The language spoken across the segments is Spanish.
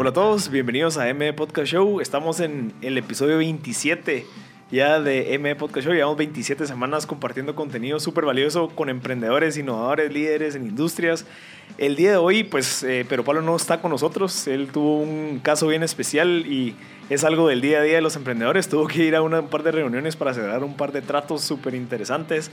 Hola a todos, bienvenidos a MB Podcast Show. Estamos en el episodio 27 ya de M Podcast Show. Llevamos 27 semanas compartiendo contenido súper valioso con emprendedores, innovadores, líderes en industrias. El día de hoy, pues, eh, pero Pablo no está con nosotros. Él tuvo un caso bien especial y es algo del día a día de los emprendedores. Tuvo que ir a una, un par de reuniones para cerrar un par de tratos súper interesantes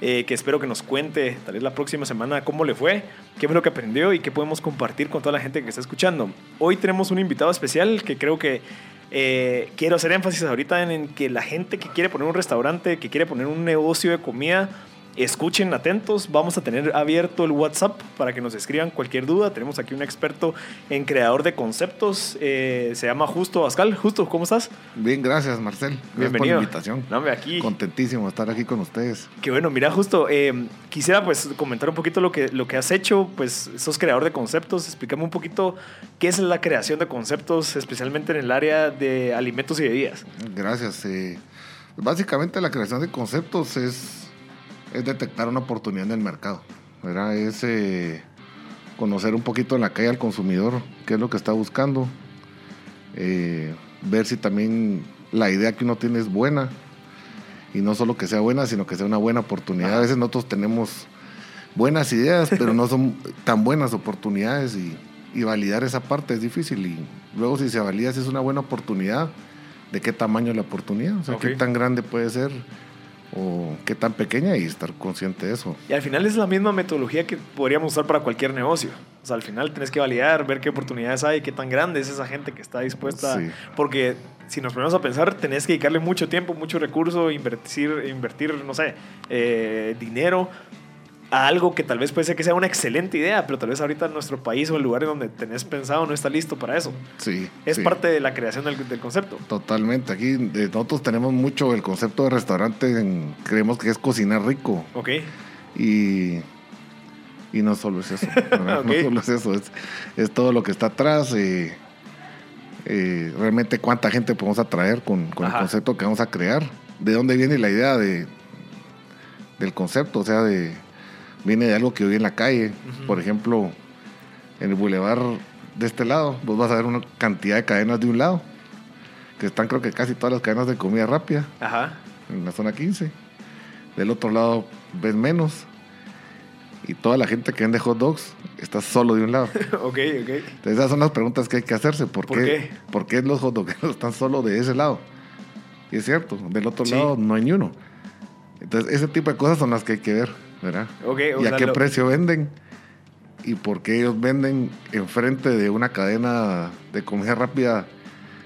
eh, que espero que nos cuente tal vez la próxima semana cómo le fue, qué fue lo que aprendió y qué podemos compartir con toda la gente que está escuchando. Hoy tenemos un invitado especial que creo que eh, quiero hacer énfasis ahorita en, que la gente que quiere poner un restaurante, que quiere poner un negocio de comida, escuchen atentos. Vamos a tener abierto el WhatsApp para que nos escriban cualquier duda. Tenemos aquí un experto en creador de conceptos. Eh, se llama Justo Bascal. Justo, ¿cómo estás? Bien, gracias, Marcel. Gracias Bienvenido. por la invitación. No, aquí. Contentísimo de estar aquí con ustedes. Qué bueno, mira, justo, eh, quisiera pues comentar un poquito lo que, lo que has hecho, pues sos creador de conceptos, explícame un poquito qué es la creación de conceptos, especialmente en el área de alimentos y bebidas. Gracias. Eh, básicamente la creación de conceptos es es detectar una oportunidad en el mercado. ¿verdad? Es eh, conocer un poquito en la calle al consumidor, qué es lo que está buscando, eh, ver si también la idea que uno tiene es buena y no solo que sea buena, sino que sea una buena oportunidad. A veces nosotros tenemos buenas ideas, pero no son tan buenas oportunidades y, y, validar esa parte es difícil. Y luego si se valida si es una buena oportunidad, ¿de qué tamaño es la oportunidad? O sea, Okay. qué tan grande puede ser o qué tan pequeña y estar consciente de eso. Y al final es la misma metodología que podríamos usar para cualquier negocio. O sea, al final tienes que validar, ver qué oportunidades hay, qué tan grande es esa gente que está dispuesta. Sí. Porque si nos ponemos a pensar, tenés que dedicarle mucho tiempo, mucho recurso, invertir, invertir no sé, eh, dinero a algo que tal vez puede ser que sea una excelente idea, pero tal vez ahorita nuestro país o el lugar en donde tenés pensado no está listo para eso. Sí. Es sí. parte de la creación del, del concepto. Totalmente. Aquí eh, nosotros tenemos mucho el concepto de restaurante, en- creemos que es cocinar rico. ¿Ok? Y, y no solo es eso. No solo es eso, es, es todo lo que está atrás. eh, eh, realmente cuánta gente podemos atraer con, con el concepto que vamos a crear. ¿De dónde viene la idea de, del concepto? O sea, de, viene de algo que vi en la calle. Por ejemplo, en el bulevar de este lado, vos vas a ver una cantidad de cadenas de un lado, que están creo que casi todas las cadenas de comida rápida Ajá. en la zona 15. Del otro lado ves menos. Y toda la gente que vende hot dogs está solo de un lado. ok, ok. Entonces esas son las preguntas que hay que hacerse. ¿Por, ¿Por qué, qué? ¿Por qué los hot dogueros están solo de ese lado? Y es cierto, del otro Sí. lado no hay ni uno. Entonces ese tipo de cosas son las que hay que ver, ¿verdad? Ok, o ¿Y a qué precio venden? ¿Y por qué ellos venden enfrente de una cadena de comida rápida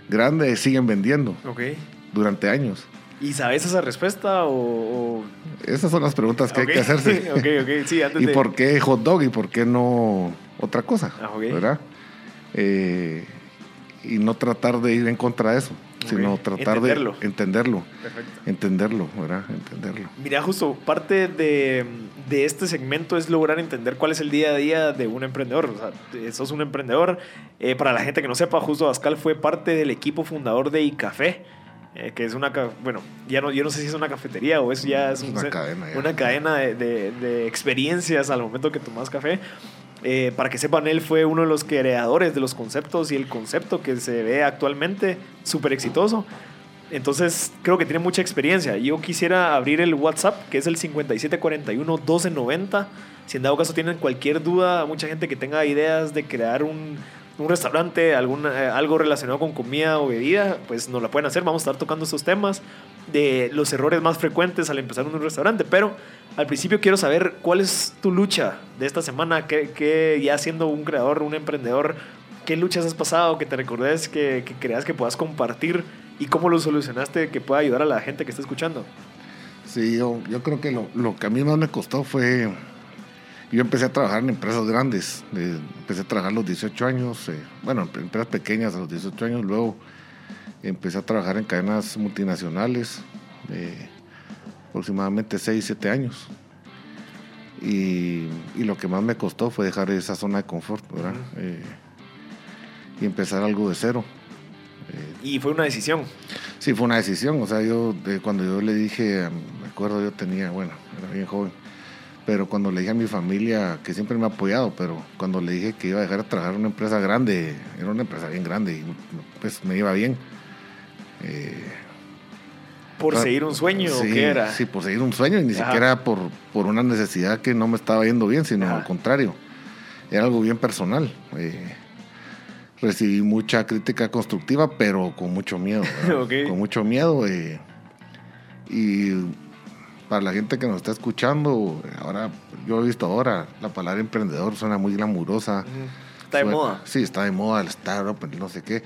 grande y siguen vendiendo durante años? ¿Y sabes esa respuesta o...? o- Esas son las preguntas que hay que hacerse. ok, ok, sí, antes ¿Y de... por qué hot dog y por qué no otra cosa? Ah. ¿Verdad? Eh, y no tratar de ir en contra de eso, sino tratar Entenderlo. de entenderlo, Perfecto. entenderlo, ¿verdad? Entenderlo. Mira, justo parte de, de este segmento es lograr entender cuál es el día a día de un emprendedor. O sea, sos un emprendedor. Eh, para la gente que no sepa, Justo Bascal fue parte del equipo fundador de iCafé, eh, que es una, bueno, ya no, yo no sé si es una cafetería o es ya es Es un una cadena ya. una cadena de, de- de experiencias al momento que tomas café. Eh, para que sepan, él fue uno de los creadores de los conceptos y el concepto que se ve actualmente súper exitoso. Entonces, creo que tiene mucha experiencia. Yo quisiera abrir el WhatsApp, que es el 5741-1290. Si en dado caso tienen cualquier duda, mucha gente que tenga ideas de crear un, restaurante, alguna, eh, algo relacionado con comida o bebida, pues nos la pueden hacer. Vamos a estar tocando estos temas de los errores más frecuentes al empezar un restaurante. Pero al principio quiero saber cuál es tu lucha de esta semana, que, ya siendo un creador, un emprendedor, qué luchas has pasado, que te recordes, que, creas que puedas compartir y cómo lo solucionaste que pueda ayudar a la gente que está escuchando. Sí, yo, creo que lo, que a mí más me costó fue Yo empecé a trabajar en empresas grandes. empecé a trabajar a los 18 años, eh, bueno, en empresas pequeñas a los 18 años. Luego empecé a trabajar en cadenas multinacionales, eh, aproximadamente 6, 7 años. Y, y lo que más me costó fue dejar esa zona de confort, ¿verdad? Eh, y empezar algo de cero. Y fue una decisión. Sí, fue una decisión. O sea, yo de- cuando yo le dije, a- me acuerdo, yo tenía, bueno, era bien joven, pero cuando le dije a mi familia, que siempre me ha apoyado, pero cuando le dije que iba a dejar de trabajar en una empresa grande, era una empresa bien grande y pues me iba bien. Eh, ¿Por Ah, seguir un sueño o sí, qué era? Sí, por seguir un sueño y ni Ajá. siquiera por, por una necesidad que no me estaba yendo bien, sino Ajá. al contrario. Era algo bien personal. Eh, recibí mucha crítica constructiva, pero con mucho miedo. ¿verdad? Ok. Con mucho miedo. eh, y para la gente que nos está escuchando, ahora, yo he visto ahora, la palabra emprendedor suena muy glamurosa. Está de Suena- moda. Sí, está de moda el startup, no sé qué.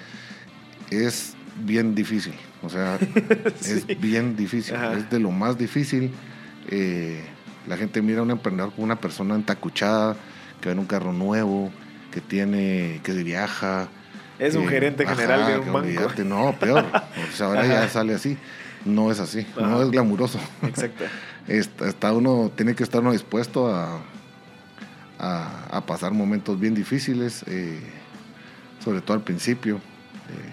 Es bien difícil. O sea, Sí. es bien difícil. Ajá. Es de lo más difícil. Eh, la gente mira a un emprendedor como una persona entacuchada, que va en un carro nuevo, que tiene, que viaja. Es un gerente ajá, general de un banco. No, peor. O sea, ahora ya sale así. No es así. Ajá. No es glamuroso. Exacto. Está, está uno, tiene que estar uno dispuesto a, a, a pasar momentos bien difíciles, eh, sobre todo al principio. Eh,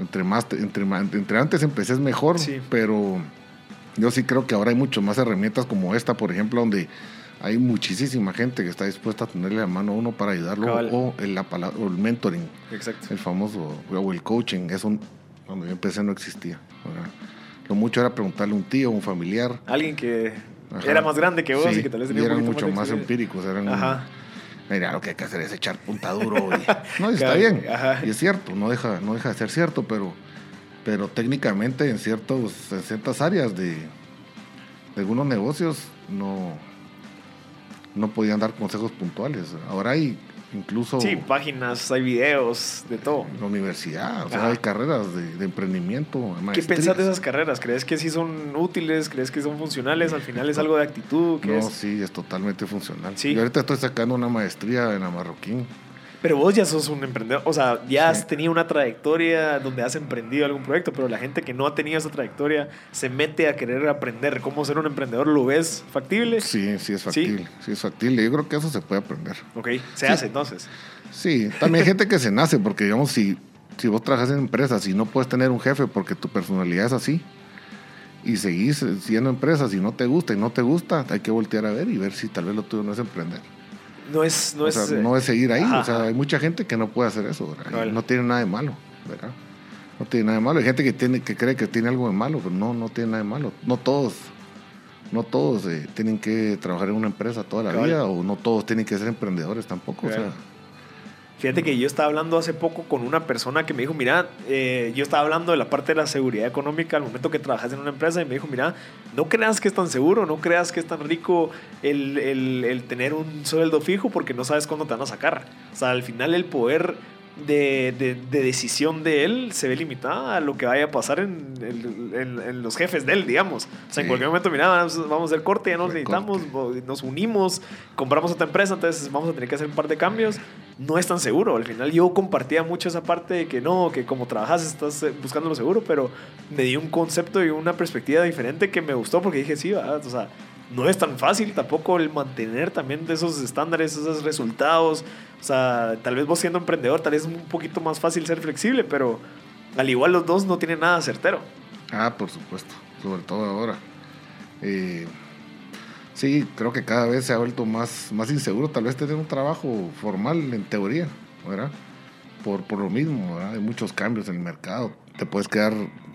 entre, más, entre, entre antes empecé es mejor, Sí. pero yo sí creo que ahora hay mucho más herramientas como esta, por ejemplo, donde hay muchísima gente que está dispuesta a tenerle la mano a uno para ayudarlo, Cabal. o el, la palabra, o el mentoring, Exacto. el famoso, o el coaching, eso cuando yo empecé no existía. ¿verdad? Lo mucho era preguntarle a un tío, a un familiar, Alguien que Ajá. era más grande que vos Sí, y que tal vez y tenía un eran mucho más experiencia. empíricos. Eran, Ajá. Mira, lo que hay que hacer es echar punta duro. y- no, y está bien. ajá. Y es cierto, no deja, no deja de ser cierto, pero, pero técnicamente en, ciertos, en ciertas áreas de, de algunos negocios no, no podían dar consejos puntuales. Ahora hay incluso Sí, páginas, hay videos, de todo. en la universidad, o sea, Ajá. hay carreras de, de emprendimiento. ¿Qué maestrías. pensás de esas carreras? ¿Crees que sí son útiles? ¿Crees que son funcionales? Al final es algo de actitud. ¿qué No, es? sí, es totalmente funcional. Sí. Yo ahorita estoy sacando una maestría en la Marroquín. Pero vos ya sos un emprendedor, o sea, ya Sí. has tenido una trayectoria donde has emprendido algún proyecto, pero la gente que no ha tenido esa trayectoria se mete a querer aprender cómo ser un emprendedor. ¿Lo ves factible? Sí, sí es factible. Sí, es factible. Yo creo que eso se puede aprender. Ok, se Sí. hace entonces. Sí, también hay gente que se nace, porque digamos, si, si vos trabajas en empresas y no puedes tener un jefe porque tu personalidad es así, y seguís siendo empresas y no te gusta y no te gusta, hay que voltear a ver y ver si tal vez lo tuyo no es emprender. No es, no o es, sea, eh, no es seguir ahí. ajá, o sea, hay mucha gente que no puede hacer eso. No tiene nada de malo, ¿verdad? No tiene nada de malo. Hay gente que, tiene, que cree que tiene algo de malo, pero no, no tiene nada de malo. No todos, no todos eh, tienen que trabajar en una empresa toda la vida o no todos tienen que ser emprendedores tampoco. O sea, Claro. Fíjate que yo estaba hablando hace poco con una persona que me dijo, mira, eh, yo estaba hablando de la parte de la seguridad económica al momento que trabajas en una empresa y me dijo, mira, no creas que es tan seguro, no creas que es tan rico el, el- el tener un sueldo fijo porque no sabes cuándo te van a sacar. O sea, al final el poder de, de- de decisión de él se ve limitada a lo que vaya a pasar en, en- en los jefes de él, digamos. O sea, en cualquier momento, mira, vamos, vamos a hacer corte, ya nos necesitamos, nos unimos, compramos otra empresa, entonces vamos a tener que hacer un par de cambios. No es tan seguro. Al final yo compartía mucho esa parte de que no, que como trabajas estás eh, buscando lo seguro, pero me dio un concepto y una perspectiva diferente que me gustó porque dije, sí, ¿verdad? o sea, no es tan fácil tampoco el mantener también de esos estándares, esos resultados. O sea, tal vez vos siendo emprendedor, tal vez es un poquito más fácil ser flexible, pero al igual los dos no tienen nada certero. Ah, por supuesto, sobre todo ahora. Eh, sí, creo que cada vez se ha vuelto más, más inseguro tal vez tener un trabajo formal en teoría, ¿verdad? Por, por lo mismo, ¿verdad? Hay muchos cambios en el mercado. Te puedes quedar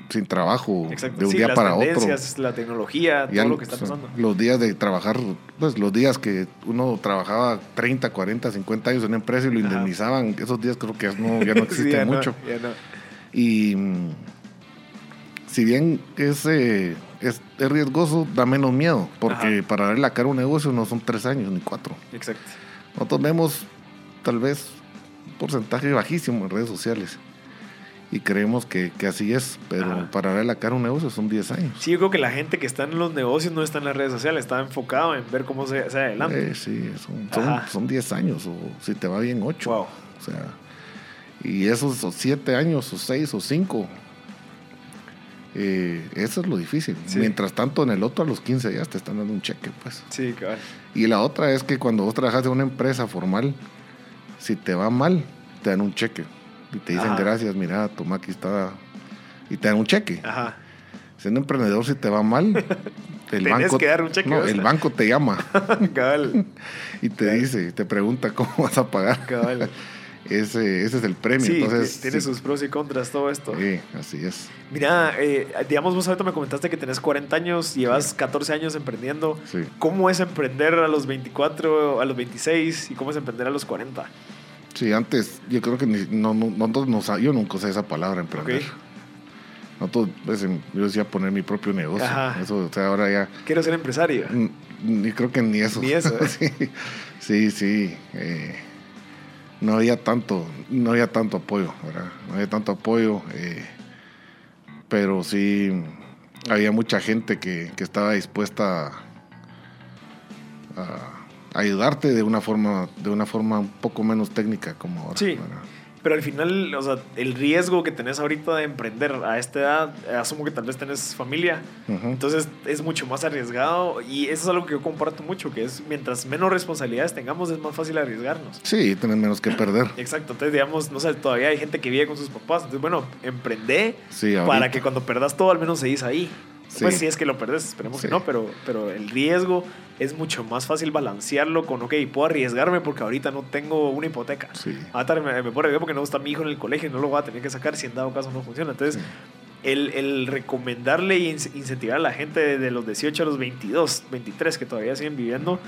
sin trabajo Exacto. de un Sí, día las para otro. la tecnología, Ya todo lo que está pasando. Los días de trabajar, pues los días que uno trabajaba 30, 40, 50 años en una empresa y lo Ajá. indemnizaban, esos días creo que ya no, ya no Sí, existen no, mucho. ya no. Y mm, si bien es, eh, es, es riesgoso, da menos miedo, porque Ajá. para darle la cara a un negocio no son tres años ni cuatro. Exacto. Nosotros vemos tal vez un porcentaje bajísimo en redes sociales. y creemos que, que así es, pero Ajá. para ver la cara a un negocio son 10 años. Sí, yo creo que la gente que está en los negocios no está en las redes sociales, está enfocado en ver cómo se, se adelante. Eh, sí, son, son, son 10 años, o si te va bien 8. Wow. O sea, y esos 7 años, o 6 o 5, eh, eso es lo difícil. Sí. Mientras tanto, en el otro a los 15 ya te están dando un cheque, pues. Sí, cabal. Y la otra es que cuando vos trabajas en una empresa formal, si te va mal, te dan un cheque. Y te dicen Ajá. gracias, mira, toma aquí está. Y te dan un cheque. Ajá. Siendo emprendedor, si te va mal, el banco, que dar un cheque, el banco te llama cabal. y te dice, te pregunta cómo vas a pagar. Cabal. Ese, ese es el premio. Sí, Entonces, tiene sí. sus pros y contras todo esto. Sí, así es. Mira, eh, digamos, vos ahorita me comentaste que tenés 40 años, llevas 14 años emprendiendo. Sí. ¿Cómo es emprender a los 24, a los 26 y cómo es emprender a los 40? Sí, antes yo creo que ni- no, no, no yo nunca usé esa palabra emprender. Ok. Nosotros, pues, em, yo decía poner mi propio negocio. Ajá. Eso, o sea, ahora ya Quiero ser empresario. Ni creo que ni eso. Ni eso, ¿eh? sí, sí. sí, eh, no había tanto, no había tanto apoyo, ¿verdad? No había tanto apoyo, eh, pero sí había mucha gente que, que estaba dispuesta a, a ayudarte de una forma, de una forma un poco menos técnica como ahora. Sí. ¿verdad? Pero al final, o sea, el riesgo que tenés ahorita de emprender a esta edad, asumo que tal vez tenés familia, entonces es mucho más arriesgado y eso es algo que yo comparto mucho, que es mientras menos responsabilidades tengamos es más fácil arriesgarnos. Sí, tenés menos que perder. Exacto, entonces digamos, no sé, todavía hay gente que vive con sus papás, entonces bueno, emprendé Sí, para que cuando perdas todo al menos seguís ahí. Sí. Pues si es que lo perdés, esperemos que Sí. no, pero, pero el riesgo es mucho más fácil balancearlo con, ok, puedo arriesgarme porque ahorita no tengo una hipoteca. Sí. Ahorita me, me puedo arriesgar porque no está mi hijo en el colegio y no lo voy a tener que sacar si en dado caso no funciona. Entonces, el, el recomendarle e in- incentivar a la gente de, de los 18 a los 22, 23 que todavía siguen viviendo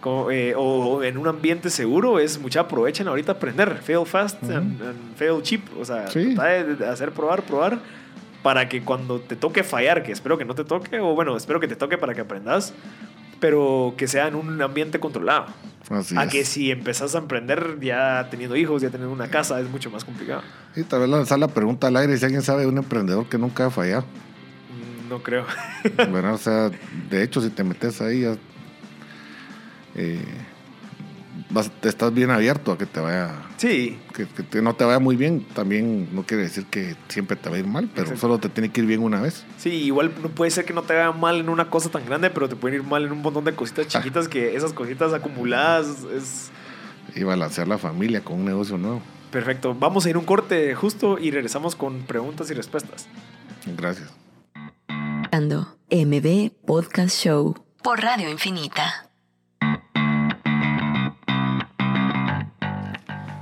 co- eh, o en un ambiente seguro es mucha aprovechen ahorita aprender. Fail fast Ujú. and, and fail cheap. O sea, Sí. trata de, de hacer probar, probar para que cuando te toque fallar, que espero que no te toque, o bueno, espero que te toque para que aprendas, pero que sea en un ambiente controlado. Así a es. que si empezás a emprender ya teniendo hijos, ya teniendo una casa, es mucho más complicado. Y tal vez lanzar la pregunta al aire si alguien sabe de un emprendedor que nunca ha fallado. Mm, No creo. ¿verdad? O sea, de hecho, si te metes ahí, ya, eh, vas- te estás bien abierto a que te vaya, Sí, que, que te- no te vaya muy bien. También no quiere decir que siempre te va a ir mal, pero Exacto. solo te tiene que ir bien una vez. sí, igual no puede ser que no te vaya mal en una cosa tan grande, pero te pueden ir mal en un montón de cositas Ah. chiquitas que esas cositas acumuladas es Y balancear la familia con un negocio nuevo. perfecto. Vamos a ir un corte justo y regresamos con preguntas y respuestas. Gracias. MB Podcast Show por Radio Infinita.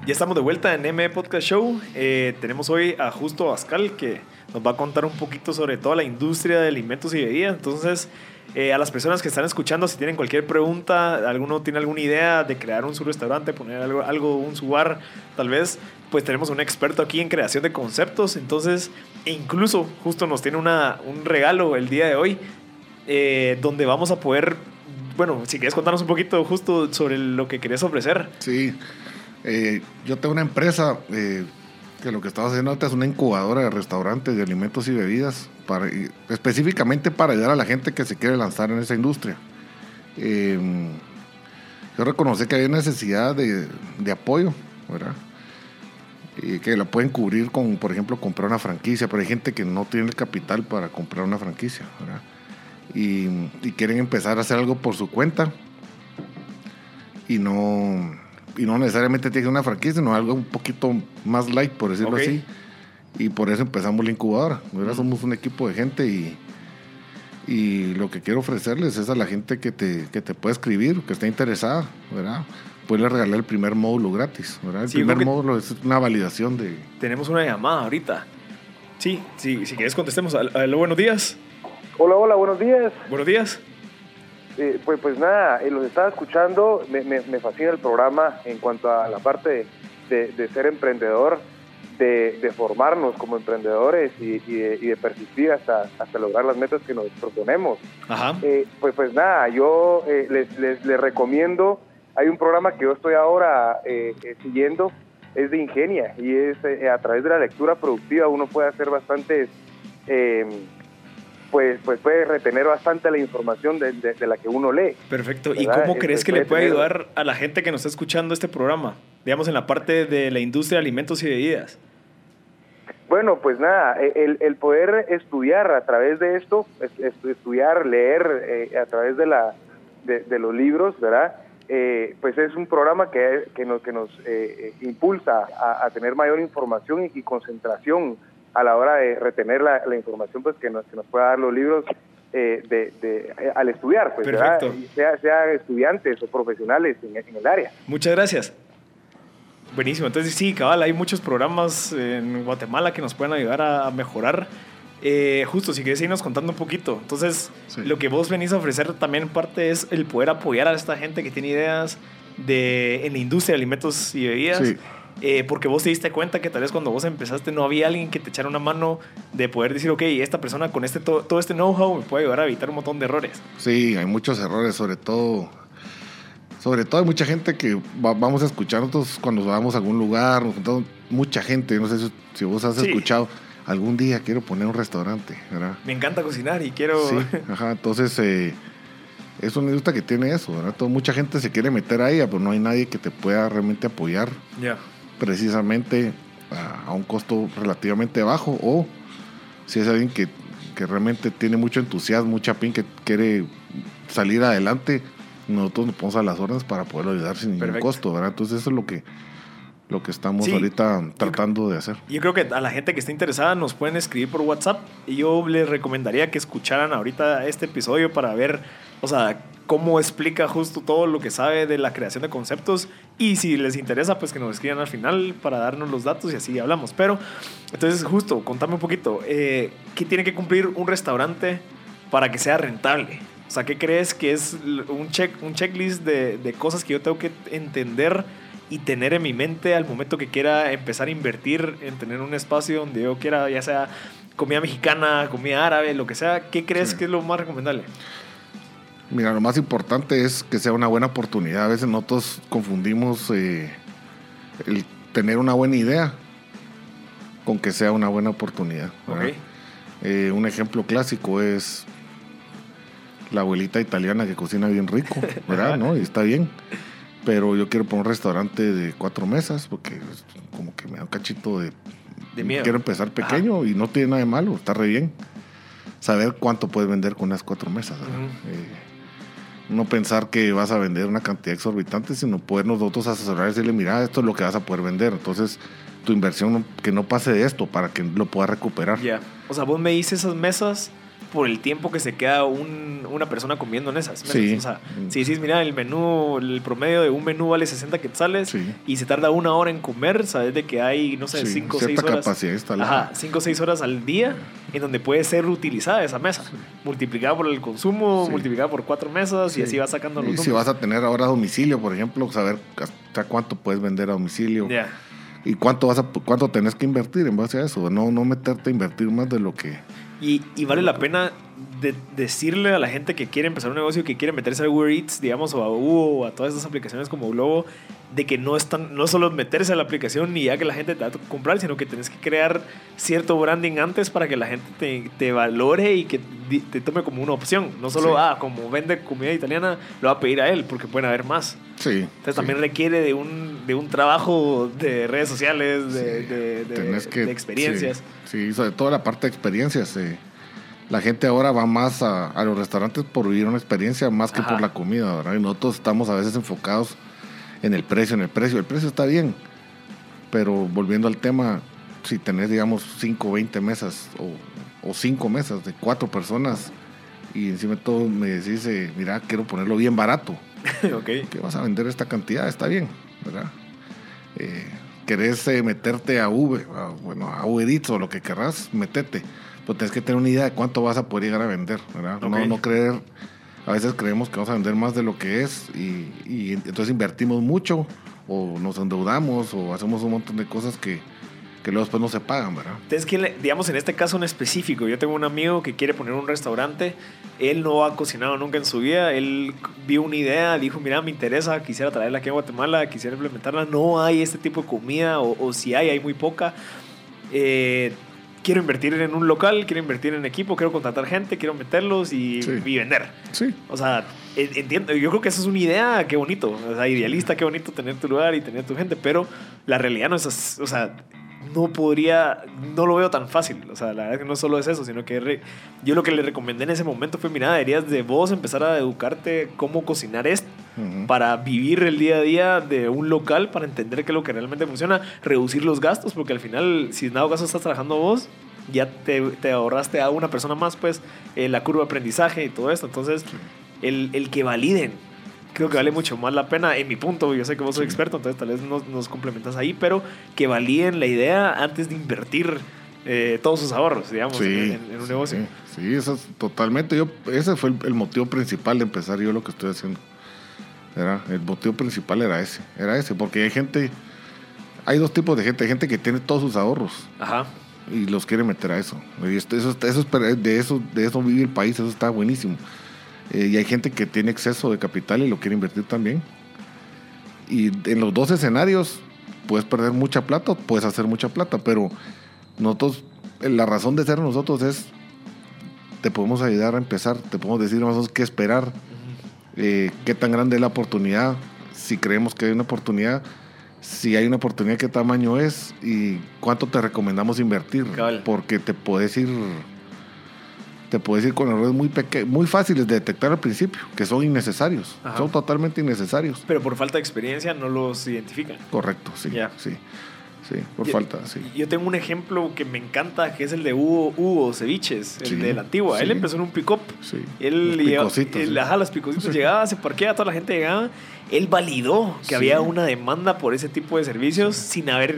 Ya estamos de vuelta en M Podcast Show. Eh, tenemos hoy a Justo Ascal que nos va a contar un poquito sobre toda la industria de alimentos y bebidas. Entonces, eh, a las personas que están escuchando, si tienen cualquier pregunta, alguno tiene alguna idea de crear un su restaurante, poner algo, algo un su bar, tal vez, pues tenemos un experto aquí en creación de conceptos. Entonces, e incluso Justo nos tiene una, un regalo el día de hoy eh, donde vamos a poder, bueno, si quieres contarnos un poquito justo sobre lo que querías ofrecer. Sí, eh, yo tengo una empresa eh, que lo que estaba haciendo ahorita es una incubadora de restaurantes de alimentos y bebidas, específicamente para ayudar a la gente que se quiere lanzar en esa industria. Eh, yo reconocí que hay necesidad de, apoyo, ¿verdad? Y que la pueden cubrir con, por ejemplo, comprar una franquicia, pero hay gente que no tiene el capital para comprar una franquicia, ¿verdad? Y quieren empezar a hacer algo por su cuenta y no, y no necesariamente tiene que ser una franquicia, sino algo un poquito más light, por decirlo Ok. así. Y por eso empezamos la incubadora. ¿verdad? Somos un equipo de gente y, y lo que quiero ofrecerles es a la gente que te, que te puede escribir, que esté interesada, ¿verdad? Puedes regalar el primer módulo gratis, ¿verdad? El Sí, primer módulo es una validación de... Tenemos una llamada ahorita. Sí, sí, si quieres contestemos. Al- Aló, buenos días. Hola, hola, buenos días. Buenos días. Eh, pues, pues nada, eh, los estaba escuchando, me, me- me fascina el programa en cuanto a la parte de, de ser emprendedor, de, de formarnos como emprendedores y, y de, y de persistir hasta, hasta lograr las metas que nos proponemos. Ajá. Eh, pues, pues nada, yo eh, les, les- les recomiendo, hay un programa que yo estoy ahora siguiendo, es de ingenia y es a través de la lectura productiva uno puede hacer bastantes, eh, pues, pues puede retener bastante la información de, de- de la que uno lee. Perfecto. ¿Y cómo crees que le puede tener- ayudar a la gente que nos está escuchando este programa? Digamos, en la parte de la industria de alimentos y bebidas. Bueno, pues nada, e- el, el poder estudiar a través de esto, es- es- estudiar, leer eh, a través de, la, de, de los libros, ¿verdad? Eh, pues es un programa que, que nos, que nos eh, eh, impulsa a, a tener mayor información y, y concentración a la hora de retener la, la información pues que nos, que nos pueda dar los libros eh, de, de- eh, al estudiar, pues. Perfecto. Sea, sea estudiantes o profesionales en, en el área. Muchas gracias. Buenísimo. Entonces, sí, cabal, hay muchos programas en Guatemala que nos pueden ayudar a mejorar. Eh, justo, si quieres irnos contando un poquito. Entonces, Sí. lo que vos venís a ofrecer también parte es el poder apoyar a esta gente que tiene ideas de, en la industria de alimentos y bebidas. Sí. Eh, porque vos te diste cuenta que tal vez cuando vos empezaste no había alguien que te echara una mano de poder decir, ok, esta persona con este, todo, todo este know-how me puede ayudar a evitar un montón de errores. Sí, hay muchos errores, sobre todo. Sobre todo hay mucha gente que va- vamos a escuchar nosotros cuando vamos a algún lugar, nos juntamos, mucha gente, no sé si, si vos has Sí. escuchado, algún día quiero poner un restaurante, ¿verdad? Me encanta cocinar y quiero... Sí, ajá, entonces eh, es una industria que tiene eso, ¿verdad? Todo- mucha gente se quiere meter a ella, pero no hay nadie que te pueda realmente apoyar Ya. Precisamente a, a un costo relativamente bajo o si es alguien que, que realmente tiene mucho entusiasmo, mucha pin, que quiere salir adelante, nosotros nos ponemos a las órdenes para poderlo ayudar sin ningún Perfecto. costo, ¿verdad? Entonces eso es lo que, lo que estamos Sí. ahorita tratando de hacer. Yo creo que a la gente que esté interesada nos pueden escribir por WhatsApp y yo les recomendaría que escucharan ahorita este episodio para ver, o sea, cómo explica justo todo lo que sabe de la creación de conceptos y si les interesa, pues que nos escriban al final para darnos los datos y así hablamos. Pero, entonces, justo, contame un poquito, eh, ¿qué tiene que cumplir un restaurante para que sea rentable? O sea, ¿qué crees que es un, check, un checklist de, de cosas que yo tengo que entender y tener en mi mente al momento que quiera empezar a invertir en tener un espacio donde yo quiera, ya sea comida mexicana, comida árabe, lo que sea? ¿Qué crees Sí. que es lo más recomendable? Mira, lo más importante es que sea una buena oportunidad. A veces nosotros confundimos eh, el tener una buena idea con que sea una buena oportunidad. Eh, un ejemplo clásico es la abuelita italiana que cocina bien rico, ¿verdad? ¿No? Y está bien. Pero yo quiero poner un restaurante de cuatro mesas porque como que me da un cachito de... De miedo. Quiero empezar pequeño y no tiene nada de malo, está re bien. Saber cuánto puedes vender con unas cuatro mesas. Eh, no pensar que vas a vender una cantidad exorbitante, sino poder nosotros asesorar y decirle, mira, esto es lo que vas a poder vender. Entonces, tu inversión que no pase de esto para que lo puedas recuperar. Ya. O sea, vos me dices esas mesas por el tiempo que se queda un- una persona comiendo en esas mesas. Sí. O sea, si decís, mira, el menú, el promedio de un menú vale 60 quetzales Sí. y se tarda una hora en comer, sabes de que hay, no sé, Sí, 5 o 6 cierta horas. Ajá, 5 o 6 horas al día en donde puede ser utilizada esa mesa. Multiplicada por el consumo, multiplicada por cuatro mesas y Sí. así va sacando los Y si vas a tener ahora domicilio, por ejemplo, saber hasta cuánto puedes vender a domicilio Ya. y cuánto vas a cuánto tenés que invertir en base a eso. No, no meterte a invertir más de lo que. Y, y vale la pena de- decirle a la gente que quiere empezar un negocio, que quiere meterse a Uber Eats, digamos, o a Uber o a todas estas aplicaciones como Globo, de que no es, tan- no solo meterse a la aplicación y ya que la gente te va a comprar, sino que tienes que crear cierto branding antes para que la gente te, te valore y que te tome como una opción. No solo, Sí. ah, como vende comida italiana, lo va a pedir a él, porque pueden haber más. Sí. Entonces sí. también requiere de un, de un trabajo de redes sociales, de, Sí. de- de- Tenés que- experiencias. Sí, sí, sobre todo la parte de experiencias. eh. La gente ahora va más a, a los restaurantes por vivir una experiencia más que Ajá. por la comida, ¿verdad? Y nosotros estamos a veces enfocados en el precio, en el precio. El precio está bien, pero volviendo al tema, si tenés, digamos, 5 o 20 mesas o, o 5 mesas de 4 personas y encima de todo me decís, eh, mira, quiero ponerlo bien barato. ok. que vas a vender esta cantidad, está bien, ¿verdad? Eh, querés eh, meterte a Uber, a, bueno, a Uber Eats o lo que querrás, metete. Pero tienes que tener una idea de cuánto vas a poder llegar a vender, ¿verdad? Ok. No, no creer, a veces creemos que vamos a vender más de lo que es y, y entonces invertimos mucho o nos endeudamos o hacemos un montón de cosas que, que luego después no se pagan, ¿verdad? Es que, digamos, en este caso en específico, yo tengo un amigo que quiere poner un restaurante, él no ha cocinado nunca en su vida, él vio una idea, dijo, mira, me interesa, quisiera traerla aquí a Guatemala, quisiera implementarla, no hay este tipo de comida, o, o si hay, hay muy poca. Eh, quiero invertir en un local, quiero invertir en equipo, quiero contratar gente, quiero meterlos y, Sí. y vender. Sí. O sea, en- entiendo, yo creo que esa es una idea, qué bonito, o sea, idealista, qué bonito tener tu lugar y tener tu gente, pero la realidad no es así, o sea, no podría, no lo veo tan fácil, o sea, la verdad que no solo es eso, sino que re- yo lo que le recomendé en ese momento fue, mira, deberías de vos empezar a educarte cómo cocinar esto Para vivir el día a día de un local, para entender qué es lo que realmente funciona, reducir los gastos, porque al final, si en dado caso estás trabajando vos, ya te, te ahorraste a una persona más, pues, eh, la curva de aprendizaje y todo esto. Entonces, el, el que validen, creo que vale mucho más la pena, en mi punto, yo sé que vos sos experto, entonces tal vez nos, nos complementas ahí, pero que validen la idea antes de invertir eh, todos sus ahorros, digamos, Sí, en, un negocio. Sí, sí, eso es totalmente. Yo, ese fue el, el motivo principal de empezar yo lo que estoy haciendo. Era, el motivo principal era ese, era ese, porque hay gente, hay dos tipos de gente, hay gente que tiene todos sus ahorros Ajá. y los quiere meter a eso. Y esto- eso, eso es- de eso, de eso vive el país, eso está buenísimo. Eh, y hay gente que tiene exceso de capital y lo quiere invertir también. Y en los dos escenarios puedes perder mucha plata, puedes hacer mucha plata, pero nosotros, eh, la razón de ser nosotros es, te podemos ayudar a empezar, te podemos decir más o menos qué esperar, eh, qué tan grande es la oportunidad, si creemos que hay una oportunidad, si hay una oportunidad, qué tamaño es y cuánto te recomendamos invertir. Porque te puedes ir, te puedes ir con errores muy peque muy fáciles de detectar al principio, que son innecesarios, Ajá. son totalmente innecesarios. Pero por falta de experiencia no los identifican. Correcto, sí, sí, sí, por Yo- falta, sí. Yo tengo un ejemplo que me encanta, que es el de Hugo, Hugo Ceviches, el Sí, de la antigua. Él empezó en un pick-up. Sí, Él, los llegaba- él- ajá, los picositos llegaba, se parqueaba, toda la gente llegaba. Él validó que Sí. había una demanda por ese tipo de servicios sin haber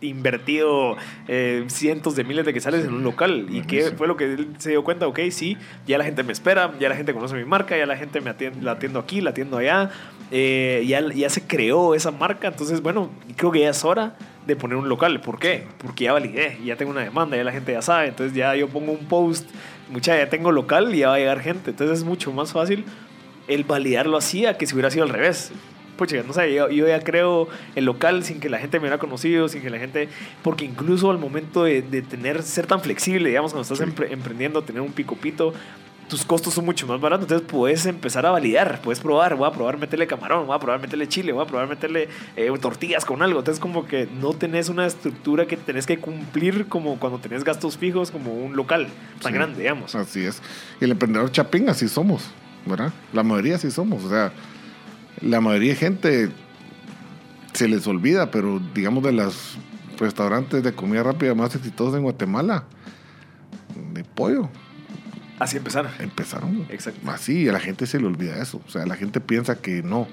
invertido eh, cientos de miles de quetzales en un local. ¿Y qué Buenísimo. fue lo que él se dio cuenta? Ok, sí, ya la gente me espera, ya la gente conoce mi marca, ya la gente me atiende, la atiendo aquí, la atiendo allá. eh, ya, ya se creó esa marca. Entonces, bueno, creo que ya es hora de poner un local. ¿Por qué? Porque ya validé, ya tengo una demanda, ya la gente ya sabe. Entonces ya yo pongo un post, mucha, ya tengo local y ya va a llegar gente. Entonces es mucho más fácil el validarlo así a que si hubiera sido al revés. Pucha, no sé, yo, yo ya creo el local sin que la gente me hubiera conocido, sin que la gente... Porque incluso al momento de, de tener, ser tan flexible, digamos, cuando estás Sí. emprendiendo, tener un picopito, tus costos son mucho más baratos, entonces puedes empezar a validar, puedes probar, voy a probar meterle camarón, voy a probar meterle chile, voy a probar meterle eh, tortillas con algo, entonces como que no tenés una estructura que tenés que cumplir como cuando tenés gastos fijos como un local tan Sí. grande, digamos. Así es. Y el emprendedor chapín, así somos, ¿verdad? La mayoría así somos. O sea, la mayoría de gente se les olvida, pero digamos de los restaurantes de comida rápida más exitosos en Guatemala, de pollo, Así empezar. empezaron Exacto. así a la gente se le olvida eso. O sea, la gente piensa que no,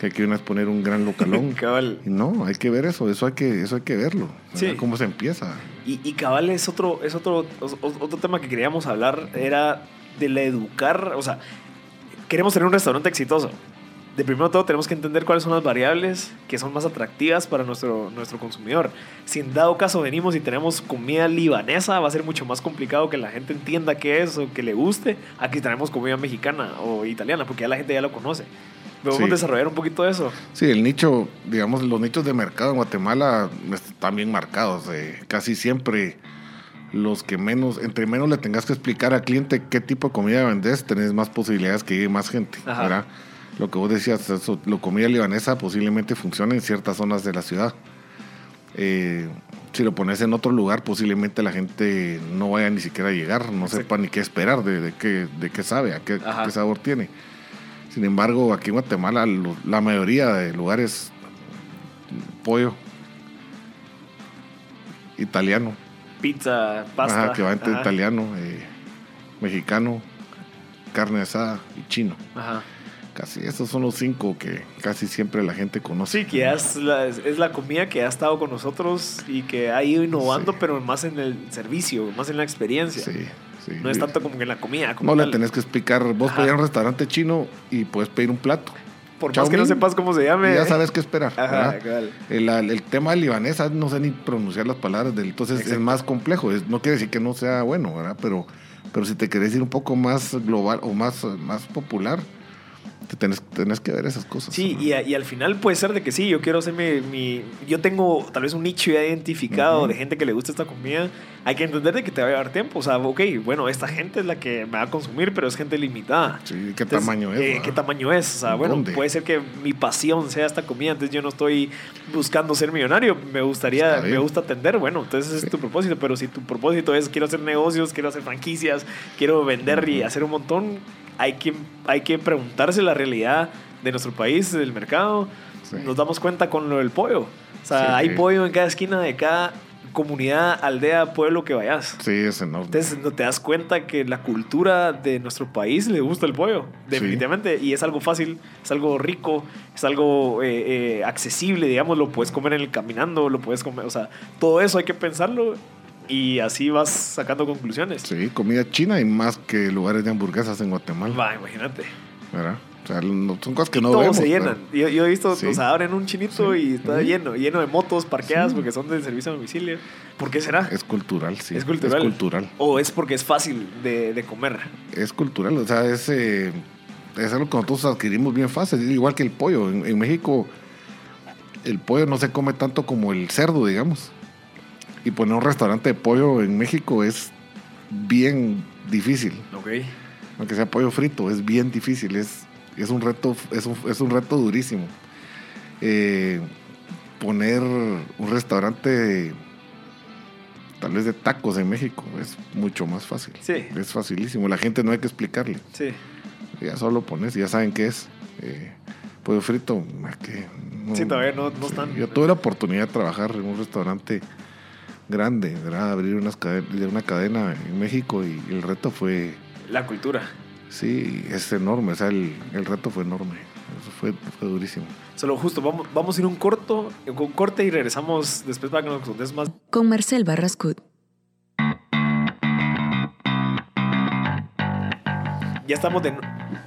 que hay que una vez poner un gran localón. Cabal. Y no, hay que ver eso, eso hay que, eso hay que verlo. Sí. Cómo se empieza. Y, y cabal es otro, es otro, otro tema que queríamos hablar, era de la educar, o sea, queremos tener un restaurante exitoso. De primero todo tenemos que entender cuáles son las variables que son más atractivas para nuestro, nuestro consumidor. Si en dado caso venimos y tenemos comida libanesa, va a ser mucho más complicado que la gente entienda qué es o que le guste. Aquí tenemos comida mexicana o italiana, porque ya la gente ya lo conoce. Podemos Sí. desarrollar un poquito de eso. Sí, el nicho, digamos, los nichos de mercado en Guatemala están bien marcados. eh, casi siempre los que menos, entre menos le tengas que explicar al cliente qué tipo de comida vendes, tenés más posibilidades que llegue más gente. Ajá. ¿verdad? Lo que vos decías, eso, la comida libanesa posiblemente funcione en ciertas zonas de la ciudad. Eh, si lo pones en otro lugar, posiblemente la gente no vaya ni siquiera a llegar, no Exacto. sepa ni qué esperar, de, de qué, de qué sabe, a qué, sabor tiene. Sin embargo, aquí en Guatemala, lo- la mayoría de lugares, pollo, italiano, Pizza, pasta. ajá, que va entre ajá, italiano, eh, mexicano, carne asada y chino. Ajá. Casi esos son los cinco que casi siempre la gente conoce. Sí, que es la, es la comida que ha estado con nosotros y que ha ido innovando, Sí. pero más en el servicio, más en la experiencia. Sí, sí. No es tanto como que en la comida. como No le tenés que explicar. Vos Ajá. pedís un restaurante chino y puedes pedir un plato. Por más que no sepas cómo se llame. Ya sabes qué esperar. Ajá, el, el- tema libanés, ah, no sé ni pronunciar las palabras del, entonces es más complejo. Es- no quiere decir que no sea bueno, ¿verdad? Pero, pero si te querés ir un poco más global o más, más popular, te tenés, tenés que ver esas cosas. Sí, ¿no? y, a- y al final puede ser de que sí, yo quiero hacer mi, Yo tengo tal vez un nicho ya identificado de gente que le gusta esta comida. Hay que entender de que te va a llevar tiempo. O sea, ok, bueno, esta gente es la que me va a consumir, pero es gente limitada. Sí, ¿qué Entonces, tamaño es? eh. ¿Qué tamaño es? O sea, bueno, ¿Dónde? puede ser que mi pasión sea esta comida, entonces yo no estoy buscando ser millonario, me gustaría, me gusta atender, bueno, entonces ese es tu propósito, pero si tu propósito es quiero hacer negocios, quiero hacer franquicias, quiero vender y hacer un montón, hay que, hay que preguntarse la realidad de nuestro país, del mercado. Sí. Nos damos cuenta con lo del pollo. O sea, Sí. hay pollo en cada esquina de cada comunidad, aldea, pueblo que vayas. Sí, es enorme. Entonces no te das cuenta que la cultura de nuestro país le gusta el pollo, definitivamente, y es algo fácil, es algo rico, es algo eh, eh, accesible, digamos, lo puedes comer en el caminando, lo puedes comer, o sea, todo eso hay que pensarlo y así vas sacando conclusiones. Sí, comida china y más que lugares de hamburguesas en Guatemala. Va, imagínate. ¿verdad? O sea, no- son cosas que no Todos vemos. se llenan. Yo, yo he visto, Sí. o sea, abren un chinito Sí. y está lleno, lleno de motos parqueadas porque son de servicio a domicilio. ¿Por qué será? Es cultural, sí. Es cultural. Es cultural. ¿O es porque es fácil de, de comer? Es cultural, o sea, es, eh, es algo que nosotros adquirimos bien fácil, igual que el pollo. En, en México, el pollo no se come tanto como el cerdo, digamos. Y poner un restaurante de pollo en México es bien difícil. Ok. Aunque sea pollo frito, es bien difícil. Es, es, un, reto, es, un, es un reto durísimo. Eh, poner un restaurante de- tal vez de tacos en México es mucho más fácil. Sí. Es facilísimo. La gente no hay que explicarle. Sí. Ya solo pones, ya saben qué es. Eh, pollo frito, que no- Sí, todavía no- no están- Yo tuve la oportunidad de trabajar en un restaurante grande, ¿verdad? Abrir unas una cadena en México y el reto fue, La cultura. sí, es enorme. O sea, el, el reto fue enorme. Eso fue, fue durísimo. Solo justo, vamos, vamos a ir un corto, un corte y regresamos después para que nos contes más. Con Marcel Barrascut. Ya estamos de,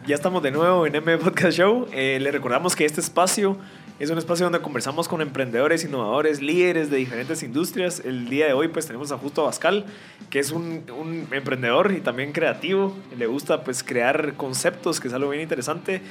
ya estamos de nuevo en M Podcast Show. Eh, le recordamos que este espacio es un espacio donde conversamos con emprendedores, innovadores, líderes de diferentes industrias. El día de hoy pues tenemos a Justo Abascal, que es un, un emprendedor y también creativo. Le gusta pues crear conceptos, que es algo bien interesante.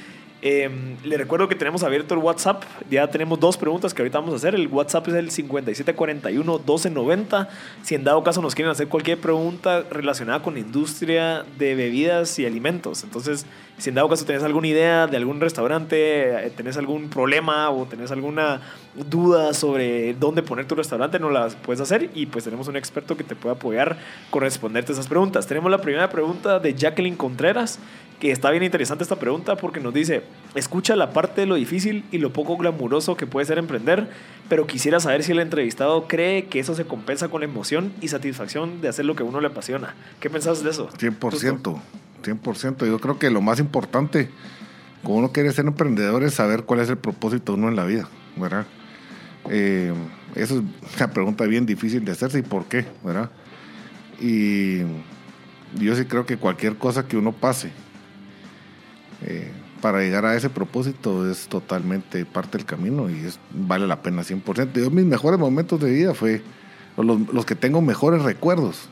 Eh, le recuerdo que tenemos abierto el WhatsApp. Ya tenemos dos preguntas que ahorita vamos a hacer. El WhatsApp es el 5741-1290. Si en dado caso nos quieren hacer cualquier pregunta relacionada con industria de bebidas y alimentos. Entonces, si en dado caso tenés alguna idea de algún restaurante, eh, tenés algún problema o tenés alguna duda sobre dónde poner tu restaurante, nos las puedes hacer y pues tenemos un experto que te puede apoyar con responderte esas preguntas. Tenemos la primera pregunta de Jacqueline Contreras que está bien interesante esta pregunta porque nos dice, escucha la parte de lo difícil y lo poco glamuroso que puede ser emprender, pero quisiera saber si el entrevistado cree que eso se compensa con la emoción y satisfacción de hacer lo que a uno le apasiona. ¿Qué pensás de eso? 100%, 100%. Yo creo que lo más importante, como uno quiere ser emprendedor, es saber cuál es el propósito de uno en la vida, ¿verdad? Eh, eso es una pregunta bien difícil de hacerse y por qué, ¿verdad? Y yo sí creo que cualquier cosa que uno pase eh, para llegar a ese propósito es totalmente parte del camino y es, vale la pena 100%. Yo mis mejores momentos de vida fue los, los que tengo mejores recuerdos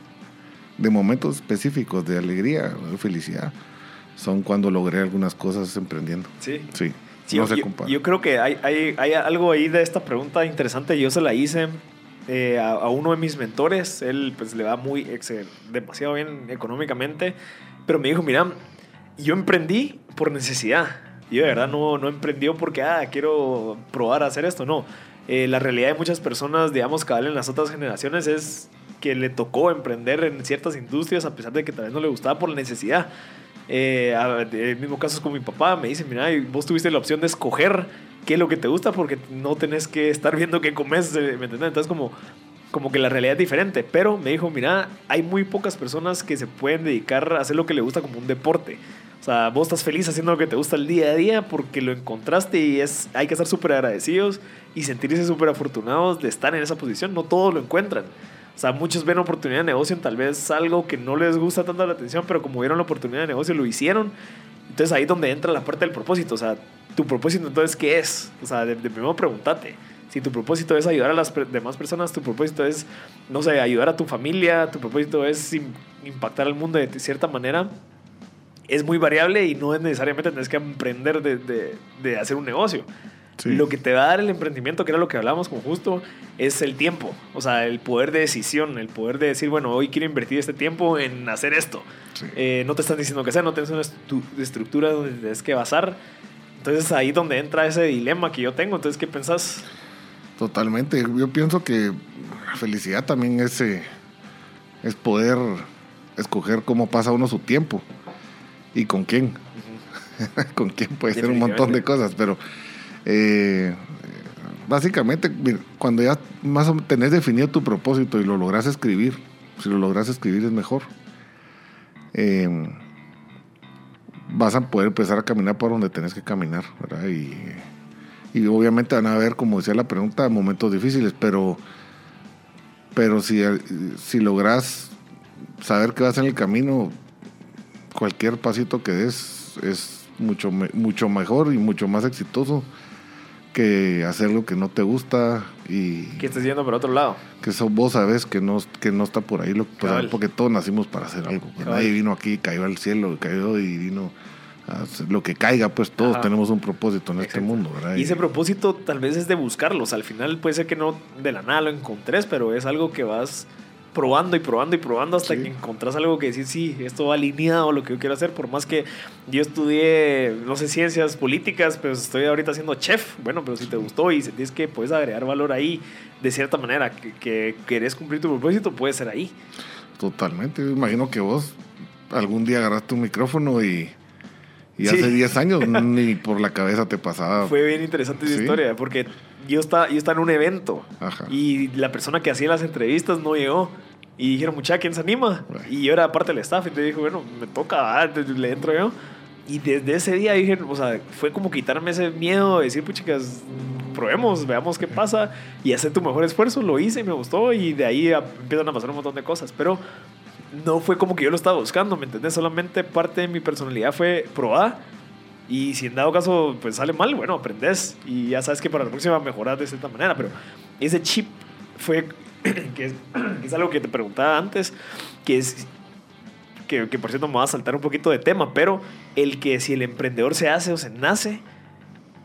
de momentos específicos de alegría, de felicidad, son cuando logré algunas cosas emprendiendo. Sí. Sí, Sí, no yo, se compara. yo creo que hay, hay, hay algo ahí de esta pregunta interesante. Yo se la hice eh, a, a uno de mis mentores. Él pues le va muy ex- demasiado bien económicamente. Pero me dijo, mira, yo emprendí por necesidad. Yo de verdad no, no emprendí porque, ah, quiero probar a hacer esto. No. Eh, la realidad de muchas personas, digamos, cabal en las otras generaciones es que le tocó emprender en ciertas industrias a pesar de que tal vez no le gustaba por necesidad. Eh, el mismo caso es con mi papá, me dice, mira, vos tuviste la opción de escoger qué es lo que te gusta porque no tenés que estar viendo qué comes, eh, ¿me entiendes? Entonces como, como que la realidad es diferente, pero me dijo, mira, hay muy pocas personas que se pueden dedicar a hacer lo que le gusta como un deporte. Sea, vos estás feliz haciendo lo que te gusta el día a día porque lo encontraste y es, hay que estar súper agradecidos y sentirse súper afortunados de estar en esa posición. No todos lo encuentran. O sea, muchos ven oportunidad de negocio en tal vez algo que no les gusta tanto la atención, pero como vieron la oportunidad de negocio lo hicieron Entonces ahí es donde entra la parte del propósito. O sea, tu propósito entonces, ¿qué es? O sea, de, de primero pregúntate. Si tu propósito es ayudar a las demás personas, tu propósito es, no sé, ayudar a tu familia, tu propósito es impactar al mundo de cierta manera, es muy variable y no es necesariamente tienes que emprender de, de, de hacer un negocio. Lo que te va a dar el emprendimiento, que era lo que hablábamos con justo, es el tiempo. O sea, el poder de decisión, el poder de decir, bueno, hoy quiero invertir este tiempo en hacer esto. Eh, no te están diciendo que sea, no tienes una estructura donde tienes que basar. Entonces ahí donde entra ese dilema que yo tengo. Entonces, ¿qué pensás? Totalmente. Yo pienso que la felicidad también es, eh, es poder escoger cómo pasa uno su tiempo y con quién. con quién puede ser un montón de cosas, pero eh, básicamente, cuando ya más o menos tenés definido tu propósito y lo logras escribir, si lo logras escribir es mejor, eh, vas a poder empezar a caminar por donde tenés que caminar, Y, y, obviamente van a haber, como decía la pregunta, momentos difíciles, pero, pero si, si logras saber que vas en el camino, cualquier pasito que des es mucho, mucho mejor y mucho más exitoso que hacer lo que no te gusta y... Que estés yendo por otro lado. Que eso vos sabes que no, que no está por ahí, lo, porque todos nacimos para hacer algo. Pues nadie vino aquí, cayó al cielo, cayó y vino... A lo que caiga, pues todos tenemos un propósito en este mundo, Y ese propósito tal vez es de buscarlos. Al final puede ser que no de la nada lo encontres, pero es algo que vas probando y probando y probando hasta que encontrás algo que decís, sí, esto va alineado a lo que yo quiero hacer, por más que yo estudié, no sé, ciencias políticas, pero estoy ahorita haciendo chef, bueno, pero si te gustó y sentís que puedes agregar valor ahí de cierta manera, que, que querés cumplir tu propósito, puede ser ahí. Totalmente, imagino que vos algún día agarraste un micrófono y... Y hace 10 años ni por la cabeza te pasaba. Fue bien interesante esa historia, porque yo estaba, yo estaba en un evento y la persona que hacía las entrevistas no llegó. Y dijeron, muchacha, ¿quién se anima? Y yo era parte del staff. Y te dijo, bueno, me toca, ah, le entro yo. Y desde ese día dije, o sea, fue como quitarme ese miedo de decir, pues chicas, probemos, veamos qué pasa. Y hacer tu mejor esfuerzo. Lo hice y me gustó. Y de ahí empiezan a pasar un montón de cosas. Pero no fue como que yo lo estaba buscando, ¿me entendés? Solamente parte de mi personalidad fue probar. Y si en dado caso pues sale mal, bueno, aprendes. Y ya sabes que para la próxima mejorar de cierta manera. Pero ese chip fue que es, algo que te preguntaba antes, que es que, que, por cierto me va a saltar un poquito de tema, pero el que si el emprendedor se hace o se nace,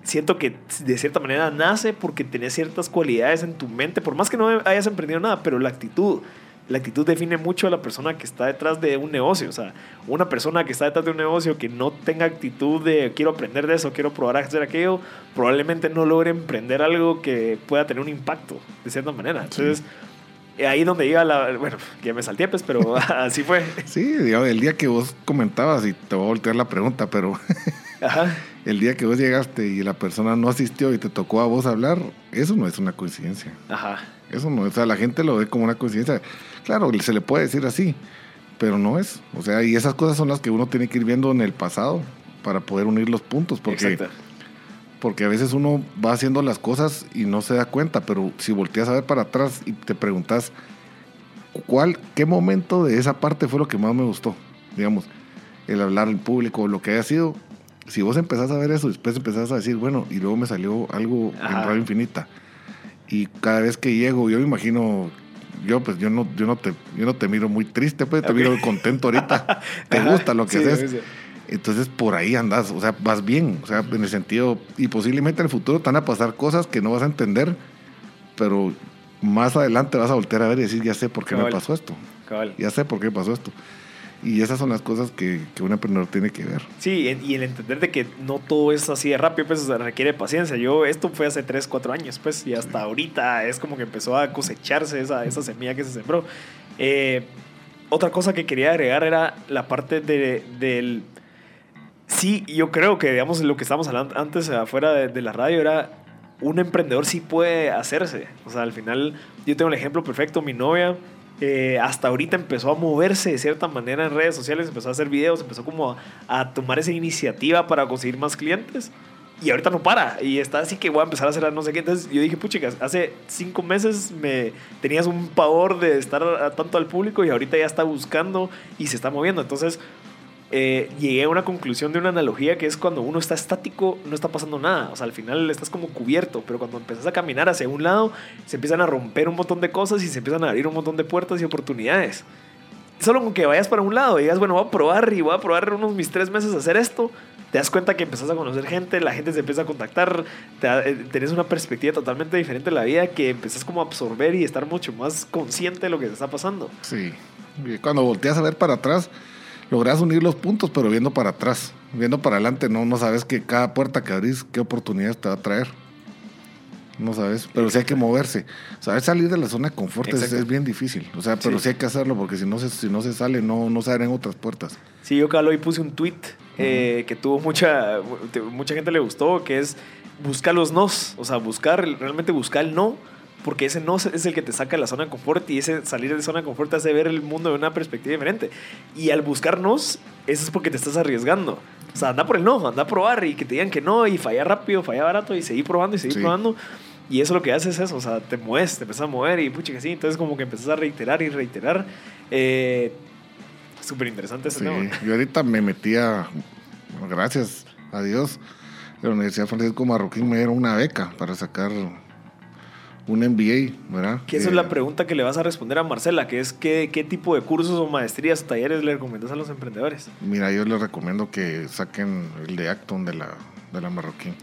siento que de cierta manera nace porque tenés ciertas cualidades en tu mente, por más que no hayas emprendido nada, pero la actitud, la actitud define mucho a la persona que está detrás de un negocio. O sea, una persona que está detrás de un negocio que no tenga actitud de quiero aprender de eso, quiero probar a hacer aquello, probablemente no logre emprender algo que pueda tener un impacto de cierta manera. Entonces, ahí donde iba la. Bueno, ya me salté, pues, pero así fue. Sí, el día que vos comentabas, y te voy a voltear la pregunta, pero. Ajá. El día que vos llegaste y la persona no asistió y te tocó a vos hablar, eso no es una coincidencia. Ajá. Eso no, o sea, la gente lo ve como una coincidencia. Claro, se le puede decir así, pero no es. O sea, y esas cosas son las que uno tiene que ir viendo en el pasado para poder unir los puntos, porque Exacto porque a veces uno va haciendo las cosas y no se da cuenta, pero si volteas a ver para atrás y te preguntas, ¿cuál, qué momento de esa parte fue lo que más me gustó? Digamos, el hablar en público, lo que haya sido. Si vos empezás a ver eso, después empezás a decir, bueno, y luego me salió algo en Radio Infinita. Y cada vez que llego, yo me imagino yo pues yo no yo no te yo no te miro muy triste pues te miro contento ahorita te gusta lo que haces entonces por ahí andas, o sea, vas bien, o sea, en el sentido, y posiblemente en el futuro te van a pasar cosas que no vas a entender, pero más adelante vas a voltear a ver y decir, ya sé por qué me pasó esto. Ya sé por qué pasó esto. Y esas son las cosas que, que, un emprendedor tiene que ver. Sí, y el entender de que no todo es así de rápido, pues requiere paciencia. Yo, esto fue hace 3, 4 años, pues, y hasta ahorita es como que empezó a cosecharse esa, esa semilla que se sembró. Eh, otra cosa que quería agregar era la parte de, del sí, yo creo que, digamos, lo que estábamos hablando antes afuera de, la radio era un emprendedor sí puede hacerse. O sea, al final, yo tengo el ejemplo perfecto, mi novia. Eh, hasta ahorita empezó a moverse de cierta manera en redes sociales, empezó a hacer videos, empezó como a, tomar esa iniciativa para conseguir más clientes y ahorita no para y está así que voy a empezar a hacer no sé qué. Entonces yo dije, puchicas, hace cinco meses me tenías un pavor de estar tanto al público y ahorita ya está buscando y se está moviendo. Entonces eh, llegué a una conclusión de una analogía que es cuando uno está estático, no está pasando nada. O sea, al final estás como cubierto, pero cuando empiezas a caminar hacia un lado, se empiezan a romper un montón de cosas y se empiezan a abrir un montón de puertas y oportunidades. Solo con que vayas para un lado y digas, bueno, voy a probar y voy a probar unos mis tres meses a hacer esto, te das cuenta que empezás a conocer gente, la gente se empieza a contactar, te eh, tenés una perspectiva totalmente diferente de la vida que empezás como a absorber y estar mucho más consciente de lo que te está pasando. Sí, cuando volteas a ver para atrás, logras unir los puntos, pero viendo para atrás, viendo para adelante, no, no sabes que cada puerta que abrís, qué oportunidades te va a traer. No sabes, pero sí hay que moverse. Saber salir de la zona de confort es, bien difícil. O sea, pero sí. hay que hacerlo porque si no se, si no se sale, no, no se abren otras puertas. Sí, yo cada hoy puse un tweet eh, que tuvo mucha, mucha gente le gustó, que es buscar los nos. O sea, buscar, realmente buscar el no porque ese no es el que te saca de la zona de confort y ese salir de zona de confort te hace ver el mundo de una perspectiva diferente. Y al buscarnos, eso es porque te estás arriesgando. O sea, anda por el no, anda a probar y que te digan que no y falla rápido, falla barato y seguir probando y seguir probando. Y eso lo que hace es eso, o sea, te mueves, te empiezas a mover y pucha que sí, entonces como que empiezas a reiterar y reiterar. Eh, Súper interesante ese sí. Yo ahorita me metía, gracias a Dios, la Universidad Francisco Marroquín me dieron una beca para sacar un MBA, ¿verdad? Que esa es la pregunta que le vas a responder a Marcela, que es qué, qué tipo de cursos o maestrías o talleres le recomiendas a los emprendedores. Mira, yo les recomiendo que saquen el de Acton de la, de la Marroquín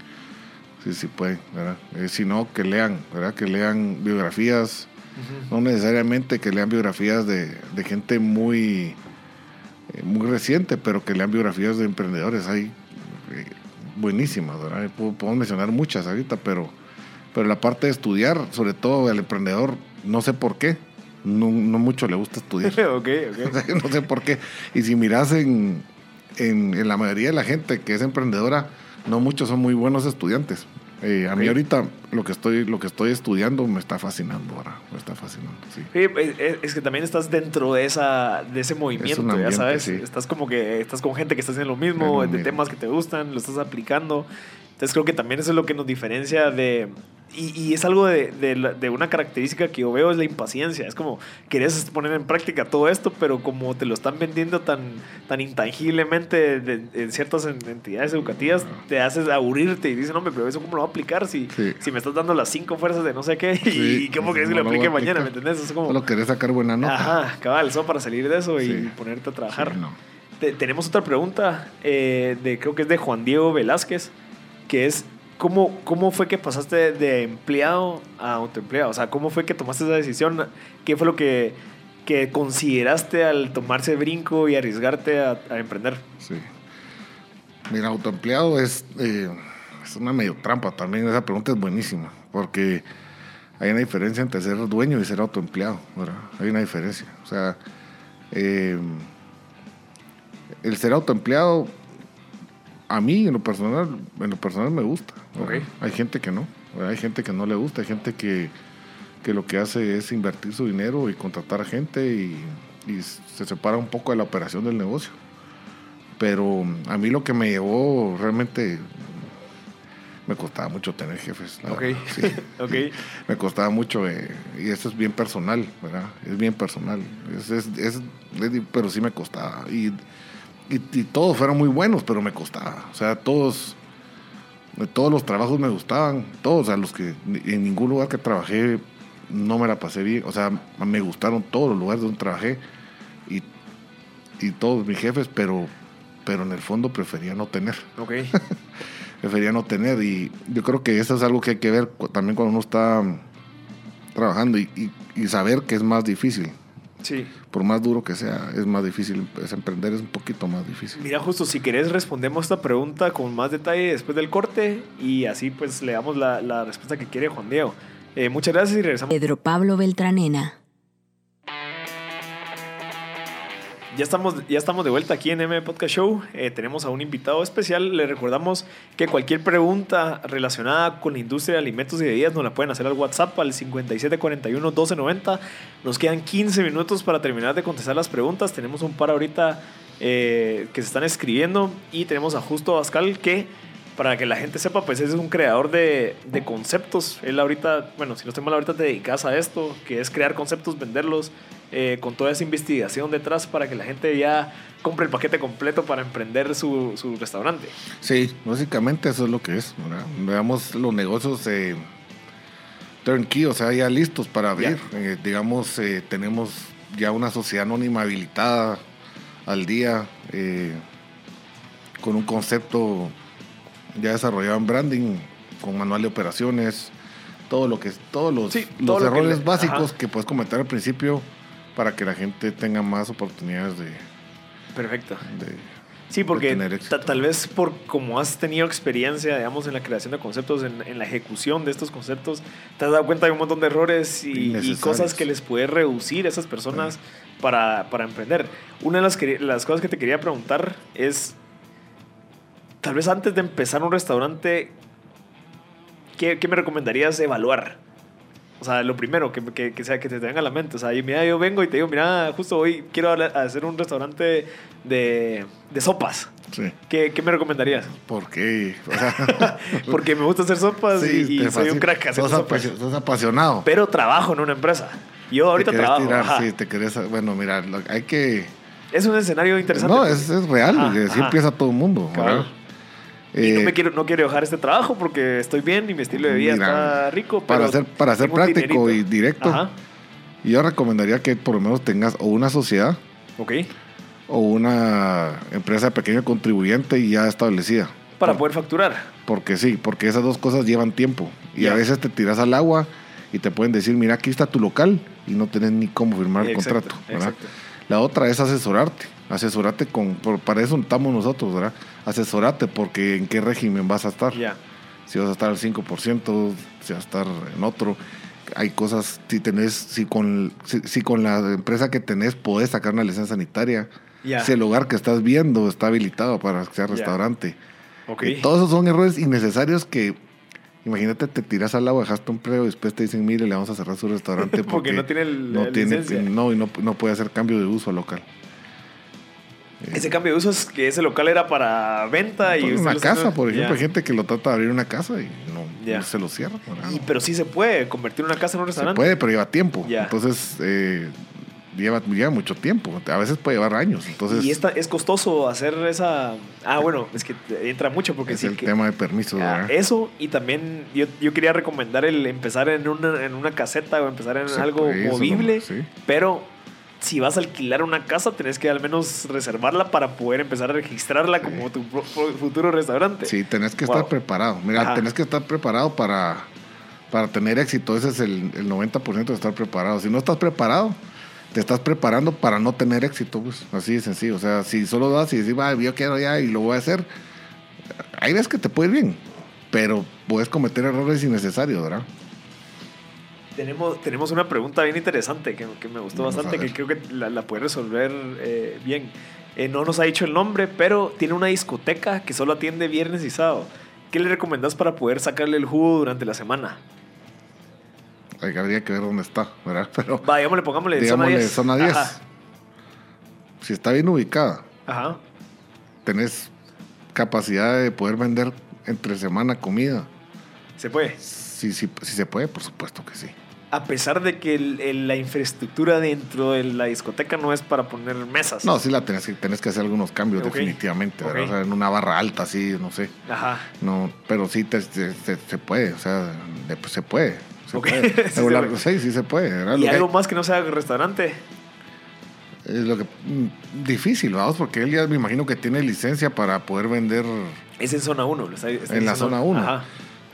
sí, sí puede, ¿verdad? Eh, si no, que lean, ¿verdad? Que lean biografías, no necesariamente que lean biografías de, de gente muy, eh, muy reciente, pero que lean biografías de emprendedores. Hay eh, buenísimas, ¿verdad? Puedo, mencionar muchas ahorita, pero, pero la parte de estudiar, sobre todo el emprendedor, no sé por qué, no, no mucho le gusta estudiar. okay, okay. no sé por qué. Y si miras en, en, en la mayoría de la gente que es emprendedora, no muchos son muy buenos estudiantes. Eh, a mí ahorita lo que estoy lo que estoy estudiando me está fascinando ahora, me está fascinando, sí. es, que también estás dentro de esa de ese movimiento, ya sabes, estás como que estás con gente que está haciendo lo mismo, de temas que te gustan, lo estás aplicando. Entonces creo que también eso es lo que nos diferencia de, y, es algo de, de, una característica que yo veo es la impaciencia. Es como, querés poner en práctica todo esto, pero como te lo están vendiendo tan, tan intangiblemente en ciertas entidades educativas, te haces aburrirte y dices, no, pero eso cómo lo voy a aplicar si, si me estás dando las cinco fuerzas de no sé qué y cómo querés que lo aplique mañana, ¿me entendés? Es como... Solo querés sacar buena nota. Ajá, cabal, solo para salir de eso y ponerte a trabajar. tenemos otra pregunta, eh, de, creo que es de Juan Diego Velázquez, que es ¿Cómo, ¿Cómo fue que pasaste de empleado a autoempleado? O sea, ¿cómo fue que tomaste esa decisión? ¿Qué fue lo que, que consideraste al tomarse brinco y arriesgarte a, emprender? Sí. Mira, autoempleado es, eh, es una medio trampa también. Esa pregunta es buenísima, porque hay una diferencia entre ser dueño y ser autoempleado. ¿verdad? Hay una diferencia. O sea, eh, el ser autoempleado a mí en lo personal, en lo personal me gusta. Hay gente que no, hay gente que no le gusta, hay gente que, que, lo que hace es invertir su dinero y contratar gente y, y, se separa un poco de la operación del negocio. Pero a mí lo que me llevó realmente me costaba mucho tener jefes. Okay. okay. Me costaba mucho, eh, y eso es bien personal, ¿verdad? Es bien personal. Es, es, es, pero sí me costaba. Y y, todos fueron muy buenos, pero me costaba. O sea, todos, todos los trabajos me gustaban, todos, a los que en ningún lugar que trabajé no me la pasé bien. O sea, me gustaron todos los lugares donde trabajé y, y todos mis jefes, pero, pero en el fondo prefería no tener. Ok. prefería no tener y yo creo que eso es algo que hay que ver también cuando uno está trabajando y, y saber que es más difícil. Sí. Por más duro que sea, es más difícil. Es emprender es un poquito más difícil. Mira, justo si querés respondemos esta pregunta con más detalle después del corte y así pues le damos la, la respuesta que quiere Juan Diego. Eh, muchas gracias y regresamos. Pedro Pablo Beltranena. Ya estamos, ya estamos de vuelta aquí en M Podcast Show. Eh, tenemos a un invitado especial. Le recordamos que cualquier pregunta relacionada con la industria de alimentos y bebidas nos la pueden hacer al WhatsApp al 5741-1290. Nos quedan 15 minutos para terminar de contestar las preguntas. Tenemos un par ahorita eh, que se están escribiendo y tenemos a Justo Bascal que para que la gente sepa, pues es un creador de, de, conceptos. Él ahorita, bueno, si no estoy mal, ahorita te dedicas a esto, que es crear conceptos, venderlos eh, con toda esa investigación detrás para que la gente ya compre el paquete completo para emprender su, su restaurante. Sí, básicamente eso es lo que es. ¿verdad? Veamos los negocios eh, turnkey, o sea, ya listos para abrir. Eh, digamos, eh, tenemos ya una sociedad anónima habilitada al día eh, con un concepto ya desarrollado en branding, con manual de operaciones, todo lo que todos los, Sí, los todo lo que errores le- básicos ajá. que puedes comentar al principio para que la gente tenga más oportunidades de, Perfecto. de- Sí, porque tener éxito. ta- tal vez por como has tenido experiencia, digamos, en la creación de conceptos, en, en la ejecución de estos conceptos, te has dado cuenta de un montón de errores y, cosas que les puede reducir a esas personas para, para emprender. Una de las, que- las cosas que te quería preguntar es, tal vez antes de empezar un restaurante, ¿qué, qué me recomendarías evaluar? O sea, lo primero que, que, que sea que te venga a la mente. O sea, y mira, yo vengo y te digo, mira, justo hoy quiero hacer un restaurante de, de sopas. sí. ¿Qué, qué me recomendarías? ¿Por qué? Porque me gusta hacer sopas Sí, y, y soy un crack haciendo sos, sopas. sos apasionado. Pero trabajo en una empresa. Yo ahorita Te trabajo. tirar, ajá. sí, te querés, bueno, mira, hay que... Es un escenario interesante. No, es, es real, y así empieza todo el mundo. Cabal. No, Eh, me quiero, no quiero dejar este trabajo porque estoy bien y mi estilo de vida Mira, está rico. para ser, para ser práctico y directo, Ajá. yo recomendaría que por lo menos tengas o una sociedad Ok. o una empresa pequeña contribuyente y ya establecida. Para Por- poder facturar. Porque sí, porque esas dos cosas llevan tiempo. Y a veces te tiras al agua y te pueden decir, mira, aquí está tu local y no tenés ni cómo firmar el Exacto, contrato. La otra es asesorarte. Asesorarte con, por- para eso estamos nosotros, ¿verdad? Asesorate porque en qué régimen vas a estar. Si vas a estar al 5%, si vas a estar en otro. Hay cosas, si tenés, si con, si, si con la empresa que tenés podés sacar una licencia sanitaria, si el lugar que estás viendo está habilitado para que sea restaurante. Y todos esos son errores innecesarios que, imagínate, te tiras al agua, dejaste un empleo y después te dicen, mire, le vamos a cerrar su restaurante porque, Porque no tiene el- no tiene- no, y no, no puede hacer cambio de uso al local. Ese cambio de uso es que ese local era para venta y... Una casa, por ejemplo, hay gente que lo trata de abrir una casa y no, se lo cierra. Y- pero sí se puede convertir una casa en un Se restaurante. puede, pero lleva tiempo. Entonces, eh, lleva, lleva mucho tiempo. A veces puede llevar años. Entonces, y esta, es costoso hacer esa... Ah, bueno, es que entra mucho porque es sí el que- tema de permisos. Ah, eso y también yo, yo quería recomendar el empezar en una, en una caseta o empezar en Se algo eso movible, no- sí. pero si vas a alquilar una casa tenés que al menos reservarla para poder empezar a registrarla como tu futuro restaurante. Sí, tenés que Wow. estar preparado. Mira, Ajá. tenés que estar preparado para, para tener éxito. Ese es el, el 90% de estar preparado. Si no estás preparado, te estás preparando para no tener éxito. Pues. Así de sencillo. O sea, si solo das y decís, "Va, yo quiero ya y lo voy a hacer, hay veces que te puede ir bien, pero puedes cometer errores innecesarios, ¿verdad? Tenemos, tenemos una pregunta bien interesante que, que me gustó Vamos bastante, que creo que la, la puede resolver eh, bien. Eh, no nos ha dicho el nombre, pero tiene una discoteca que solo atiende viernes y sábado. ¿Qué le recomendás para poder sacarle el jugo durante la semana? Hay que- Habría que ver dónde está, ¿verdad? Pero Va, digámosle, pongámosle digámosle zona 10. zona 10. Ajá. si está bien ubicada, Ajá. tenés capacidad de poder vender entre semana comida. Se puede. Si, si, si se puede, por supuesto que sí. A pesar de que el- el- la infraestructura dentro de la discoteca no es para poner mesas. No, sí la tenés que, tenés que hacer algunos cambios definitivamente, ¿verdad? Ok. O sea, en una barra alta, así, no sé. Ajá. No, pero sí te- te- te- se puede, o sea, de- pues, se puede. Se Ok. puede. Sí se puede. sí, sí se puede. ¿Y algo hay- más que no sea restaurante? es lo que mm, difícil, vamos, porque él ya me imagino que tiene licencia para poder vender Es en zona 1. en la zona 1. Ajá.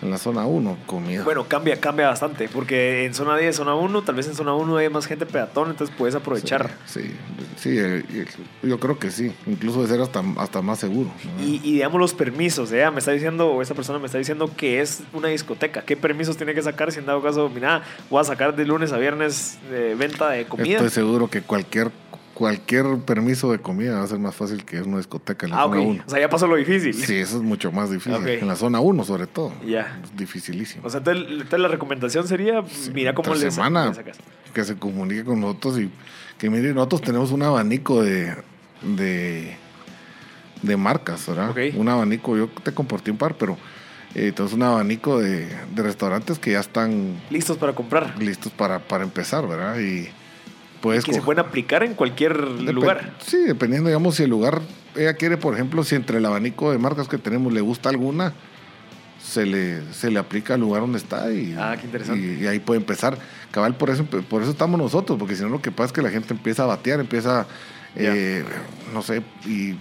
En la zona 1, comida. Bueno, cambia, cambia bastante, porque en zona 10, zona 1, tal vez en zona 1 hay más gente peatón, entonces puedes aprovechar. Sí, sí, eh, eh, yo creo que sí. Incluso de ser hasta, hasta más seguro. Y, y digamos los permisos, ¿eh? me está diciendo, o esa persona me está diciendo que es una discoteca. ¿Qué permisos tiene que sacar si en dado caso, mira, voy a sacar de lunes a viernes eh, venta de comida? Estoy seguro que cualquier, cualquier permiso de comida va a ser más fácil que una discoteca en la ah, ok. zona 1. O sea, ya pasó lo difícil. Sí, eso es mucho más difícil. En la zona 1, sobre todo. Ya. Es dificilísimo. O sea, entonces, entonces la recomendación sería, mira cómo le, semana. sacas. que se comunique con nosotros y que mire, nosotros tenemos un abanico de, de, de marcas, ¿verdad? Ok. Un abanico, yo te compartí un par, pero eh, tenemos un abanico de, de restaurantes que ya están Listos para comprar. listos para, para empezar, ¿verdad? Y puedes que se pueden aplicar en cualquier lugar. Sí, dependiendo, digamos, si el lugar, ella quiere, por ejemplo, si entre el abanico de marcas que tenemos le gusta alguna, se le, se le aplica al lugar donde está y, Ah, qué interesante. y, y ahí puede empezar. Cabal, por eso, por eso estamos nosotros, porque si no lo que pasa es que la gente empieza a batear, empieza, eh, no sé, y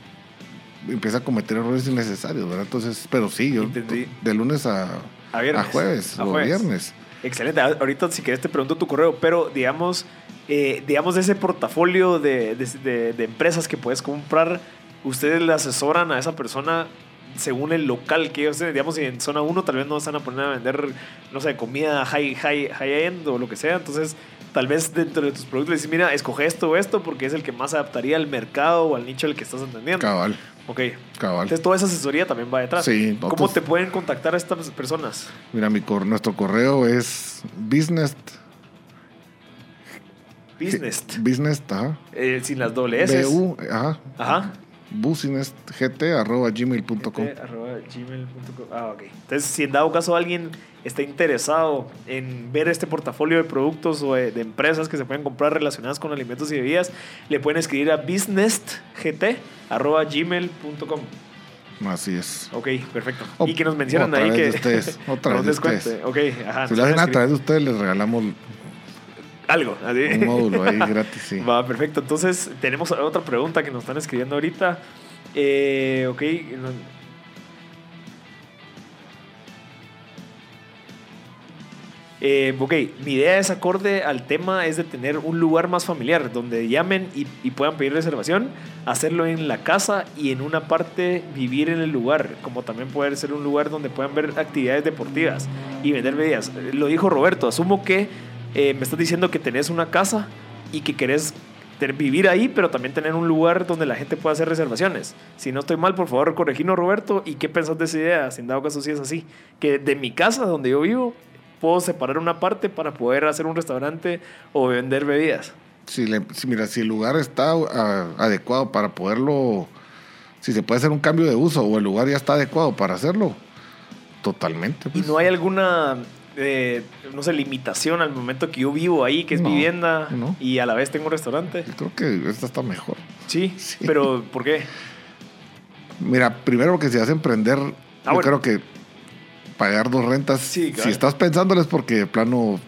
empieza a cometer errores innecesarios, ¿verdad? Entonces, pero sí, yo Entendí. de lunes a, A viernes. jueves A o jueves. viernes. Excelente. Ahorita, si querés, te pregunto tu correo, pero digamos, eh, digamos ese portafolio de, de- empresas que puedes comprar, ustedes le asesoran a esa persona según el local que ellos tienen. Digamos, si en zona 1 tal vez no van a poner a vender, no sé, comida high, high, high end o lo que sea. Entonces, tal vez dentro de tus productos le dices, mira, escoge esto o esto porque es el que más adaptaría al mercado o al nicho al que estás entendiendo. Cabal, Ok. cabal. Entonces, toda esa asesoría también va detrás. Sí, ¿Cómo te pueden contactar a estas personas? Mira, mi cor- nuestro correo es business. Business. Business, ajá. Eh, sin las doble S. BU, ajá. Ajá. businessgt arroba gmail.com. Arroba gmail.com. Ah, ok. Entonces, si en dado caso alguien está interesado en ver este portafolio de productos o de, de empresas que se pueden comprar relacionadas con alimentos y bebidas, le pueden escribir a businessgt arroba gmail.com. Así es. Ok, perfecto. O- y que nos mencionan ahí que... de ustedes, o a con través un de descuento. ustedes. Ok, ajá. Si lo hacen a través de ustedes, les regalamos Algo, así. un módulo ahí gratis. Sí. Va, perfecto. Entonces, tenemos otra pregunta que nos están escribiendo ahorita. Eh, ok. Eh, ok, mi idea es acorde al tema, es de tener un lugar más familiar, donde llamen y, puedan pedir reservación, hacerlo en la casa y en una parte vivir en el lugar, como también poder ser un lugar donde puedan ver actividades deportivas y vender bebidas. Lo dijo Roberto, asumo que eh, me estás diciendo que tenés una casa y que querés vivir ahí, pero también tener un lugar donde la gente pueda hacer reservaciones. Si no estoy mal, por favor, corregirnos, Roberto. ¿Y qué pensás de esa idea? Si en dado caso sí es así. Que de mi casa, donde yo vivo, puedo separar una parte para poder hacer un restaurante o vender bebidas. Si, le- si- mira, si el lugar está ah, adecuado para poderlo, si se puede hacer un cambio de uso o el lugar ya está adecuado para hacerlo, totalmente. Y pues. no hay alguna, eh, no sé, limitación al momento que yo vivo ahí, que es No, vivienda, no. y a la vez tengo un restaurante. Yo creo que esta está mejor. Sí, Sí. pero ¿por qué? Mira, primero porque si vas a emprender, yo Ah, bueno. creo que pagar dos rentas, Sí, si claro. estás pensándolo es porque de plano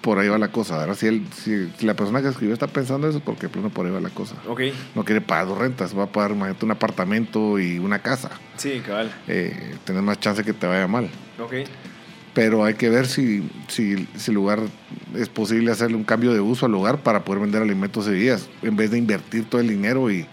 por ahí va la cosa, ¿verdad? Si, él, si, si la persona que escribió está pensando eso es porque de plano por ahí va la cosa. Ok, No quiere pagar dos rentas, va a pagar, imagínate, un apartamento y una casa. sí, cabal. Eh, tenés más chance que te vaya mal. Ok, Pero hay que ver si, si, si el lugar es posible hacerle un cambio de uso al lugar para poder vender alimentos y bebidas, en vez de invertir todo el dinero y,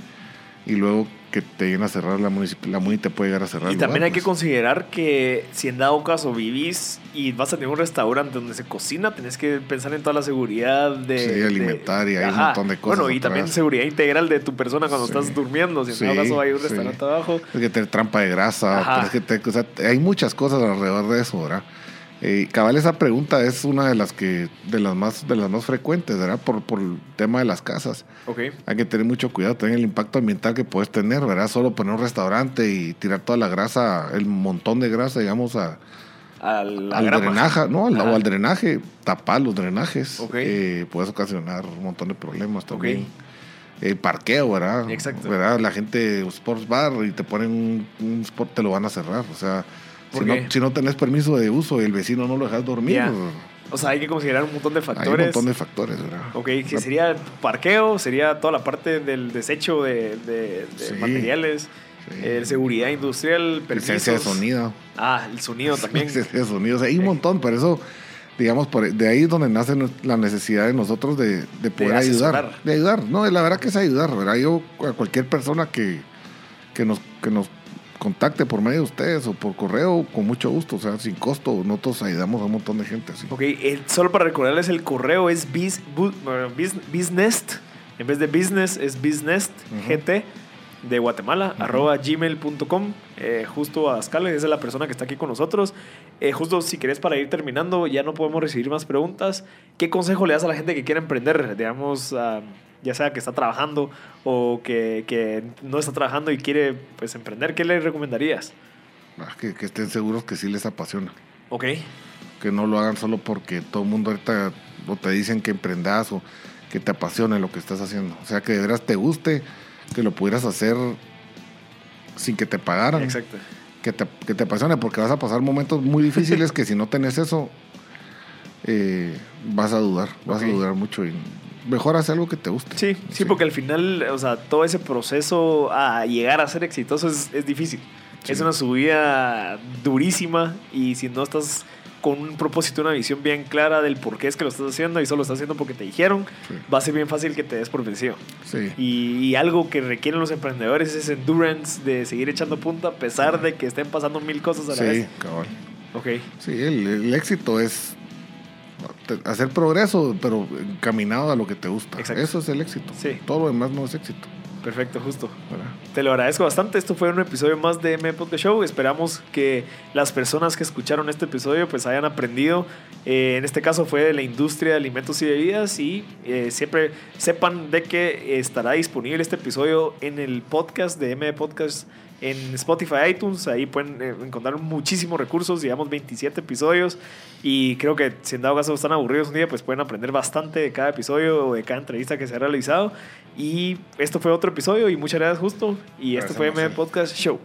y luego que te lleguen a cerrar la la MUNI te puede llegar a cerrar. Y también lugar, hay que considerar que si en dado caso vivís y vas a tener un restaurante donde se cocina, tenés que pensar en toda la seguridad de... Sí, de- alimentar y hay un montón de cosas Bueno, y atrás. también seguridad integral de tu persona cuando Sí. estás durmiendo. Si en Sí, dado caso hay un restaurante abajo. Tienes que tener trampa de grasa, que tener- o sea, hay muchas cosas alrededor de eso, ¿verdad? Eh, cabal, esa pregunta es una de las que, de las más, de las más frecuentes, ¿verdad? Por, por el tema de las casas. Ok. Hay que tener mucho cuidado también el impacto ambiental que puedes tener, ¿verdad? Solo poner un restaurante y tirar toda la grasa, el montón de grasa, digamos, a, A la al drenaje, no, al, o al drenaje, tapar los drenajes. Ok. Eh, puedes ocasionar un montón de problemas también. El parqueo, ¿verdad? Exacto. ¿verdad? La gente, sports bar, y te ponen un, un sport, te lo van a cerrar. O sea, si ¿Por no, qué? si no tenés permiso de uso y el vecino no lo dejas dormir, Ya. O sea, hay que considerar un montón de hay factores. un montón de factores, ¿verdad? Ok, que sería parqueo, sería toda la parte del desecho de, de- de Sí. materiales, Sí. eh, seguridad industrial, Licencia de permisos. sonido. Ah, el sonido también. Licencia de sonido. O sea, hay un montón, pero eso, digamos, por, de ahí es donde nace la necesidad de nosotros de, de poder ayudar. asesorar. De ayudar. No, la verdad que es ayudar, ¿verdad? Yo, a cualquier persona que, que, nos, que nos contacte por medio de ustedes o por correo, con mucho gusto, o sea, sin costo, nosotros ayudamos a un montón de gente así. Ok, solo para recordarles, el correo es bu- bis- business, en vez de business es business gt de Guatemala, arroba gmail.com, eh, justo a Ascale, esa es la persona que está aquí con nosotros. Eh, justo si querés para ir terminando, ya no podemos recibir más preguntas. ¿Qué consejo le das a la gente que quiere emprender? Digamos, ah, ya sea que está trabajando o que, que no está trabajando y quiere pues emprender, ¿qué le recomendarías? Ah, Que, que estén seguros que sí les apasiona. Ok, Que no lo hagan solo porque todo el mundo ahorita o te dicen que emprendas o que te apasione lo que estás haciendo. O sea, que de veras te guste, que lo pudieras hacer sin que te pagaran. Exacto. Que te, que te apasione, porque vas a pasar momentos muy difíciles que si no tenés eso, eh, vas a dudar, vas a dudar mucho. Y mejor hacer algo que te guste. Sí, sí, porque al final, o sea, todo ese proceso a llegar a ser exitoso es, es difícil. Sí. Es una subida durísima y si no estás con un propósito, una visión bien clara del por qué es que lo estás haciendo y solo lo estás haciendo porque te dijeron, Sí. va a ser bien fácil que te des por vencido. Sí. Y, y algo que requieren los emprendedores es endurance de seguir echando punta a pesar de que estén pasando mil cosas a la Sí, vez. cabal. Ok, Sí, el, el éxito es hacer progreso, pero encaminado a lo que te gusta. Exacto. Eso es el éxito. Sí. Todo lo demás no es éxito. perfecto, justo. Te lo agradezco bastante. Esto fue un episodio más de M Podcast Show. Esperamos que las personas que escucharon este episodio pues hayan aprendido. Eh, en este caso fue de la industria de alimentos y bebidas y eh, siempre sepan de que estará disponible este episodio en el podcast de M Podcast en Spotify, iTunes. Ahí pueden eh, encontrar muchísimos recursos. Llevamos 27 episodios y creo que si en dado caso están aburridos un día pues pueden aprender bastante de cada episodio o de cada entrevista que se ha realizado. Y esto fue otro episodio y muchas gracias justo. Y esto Gracias, fue M. Podcast Show.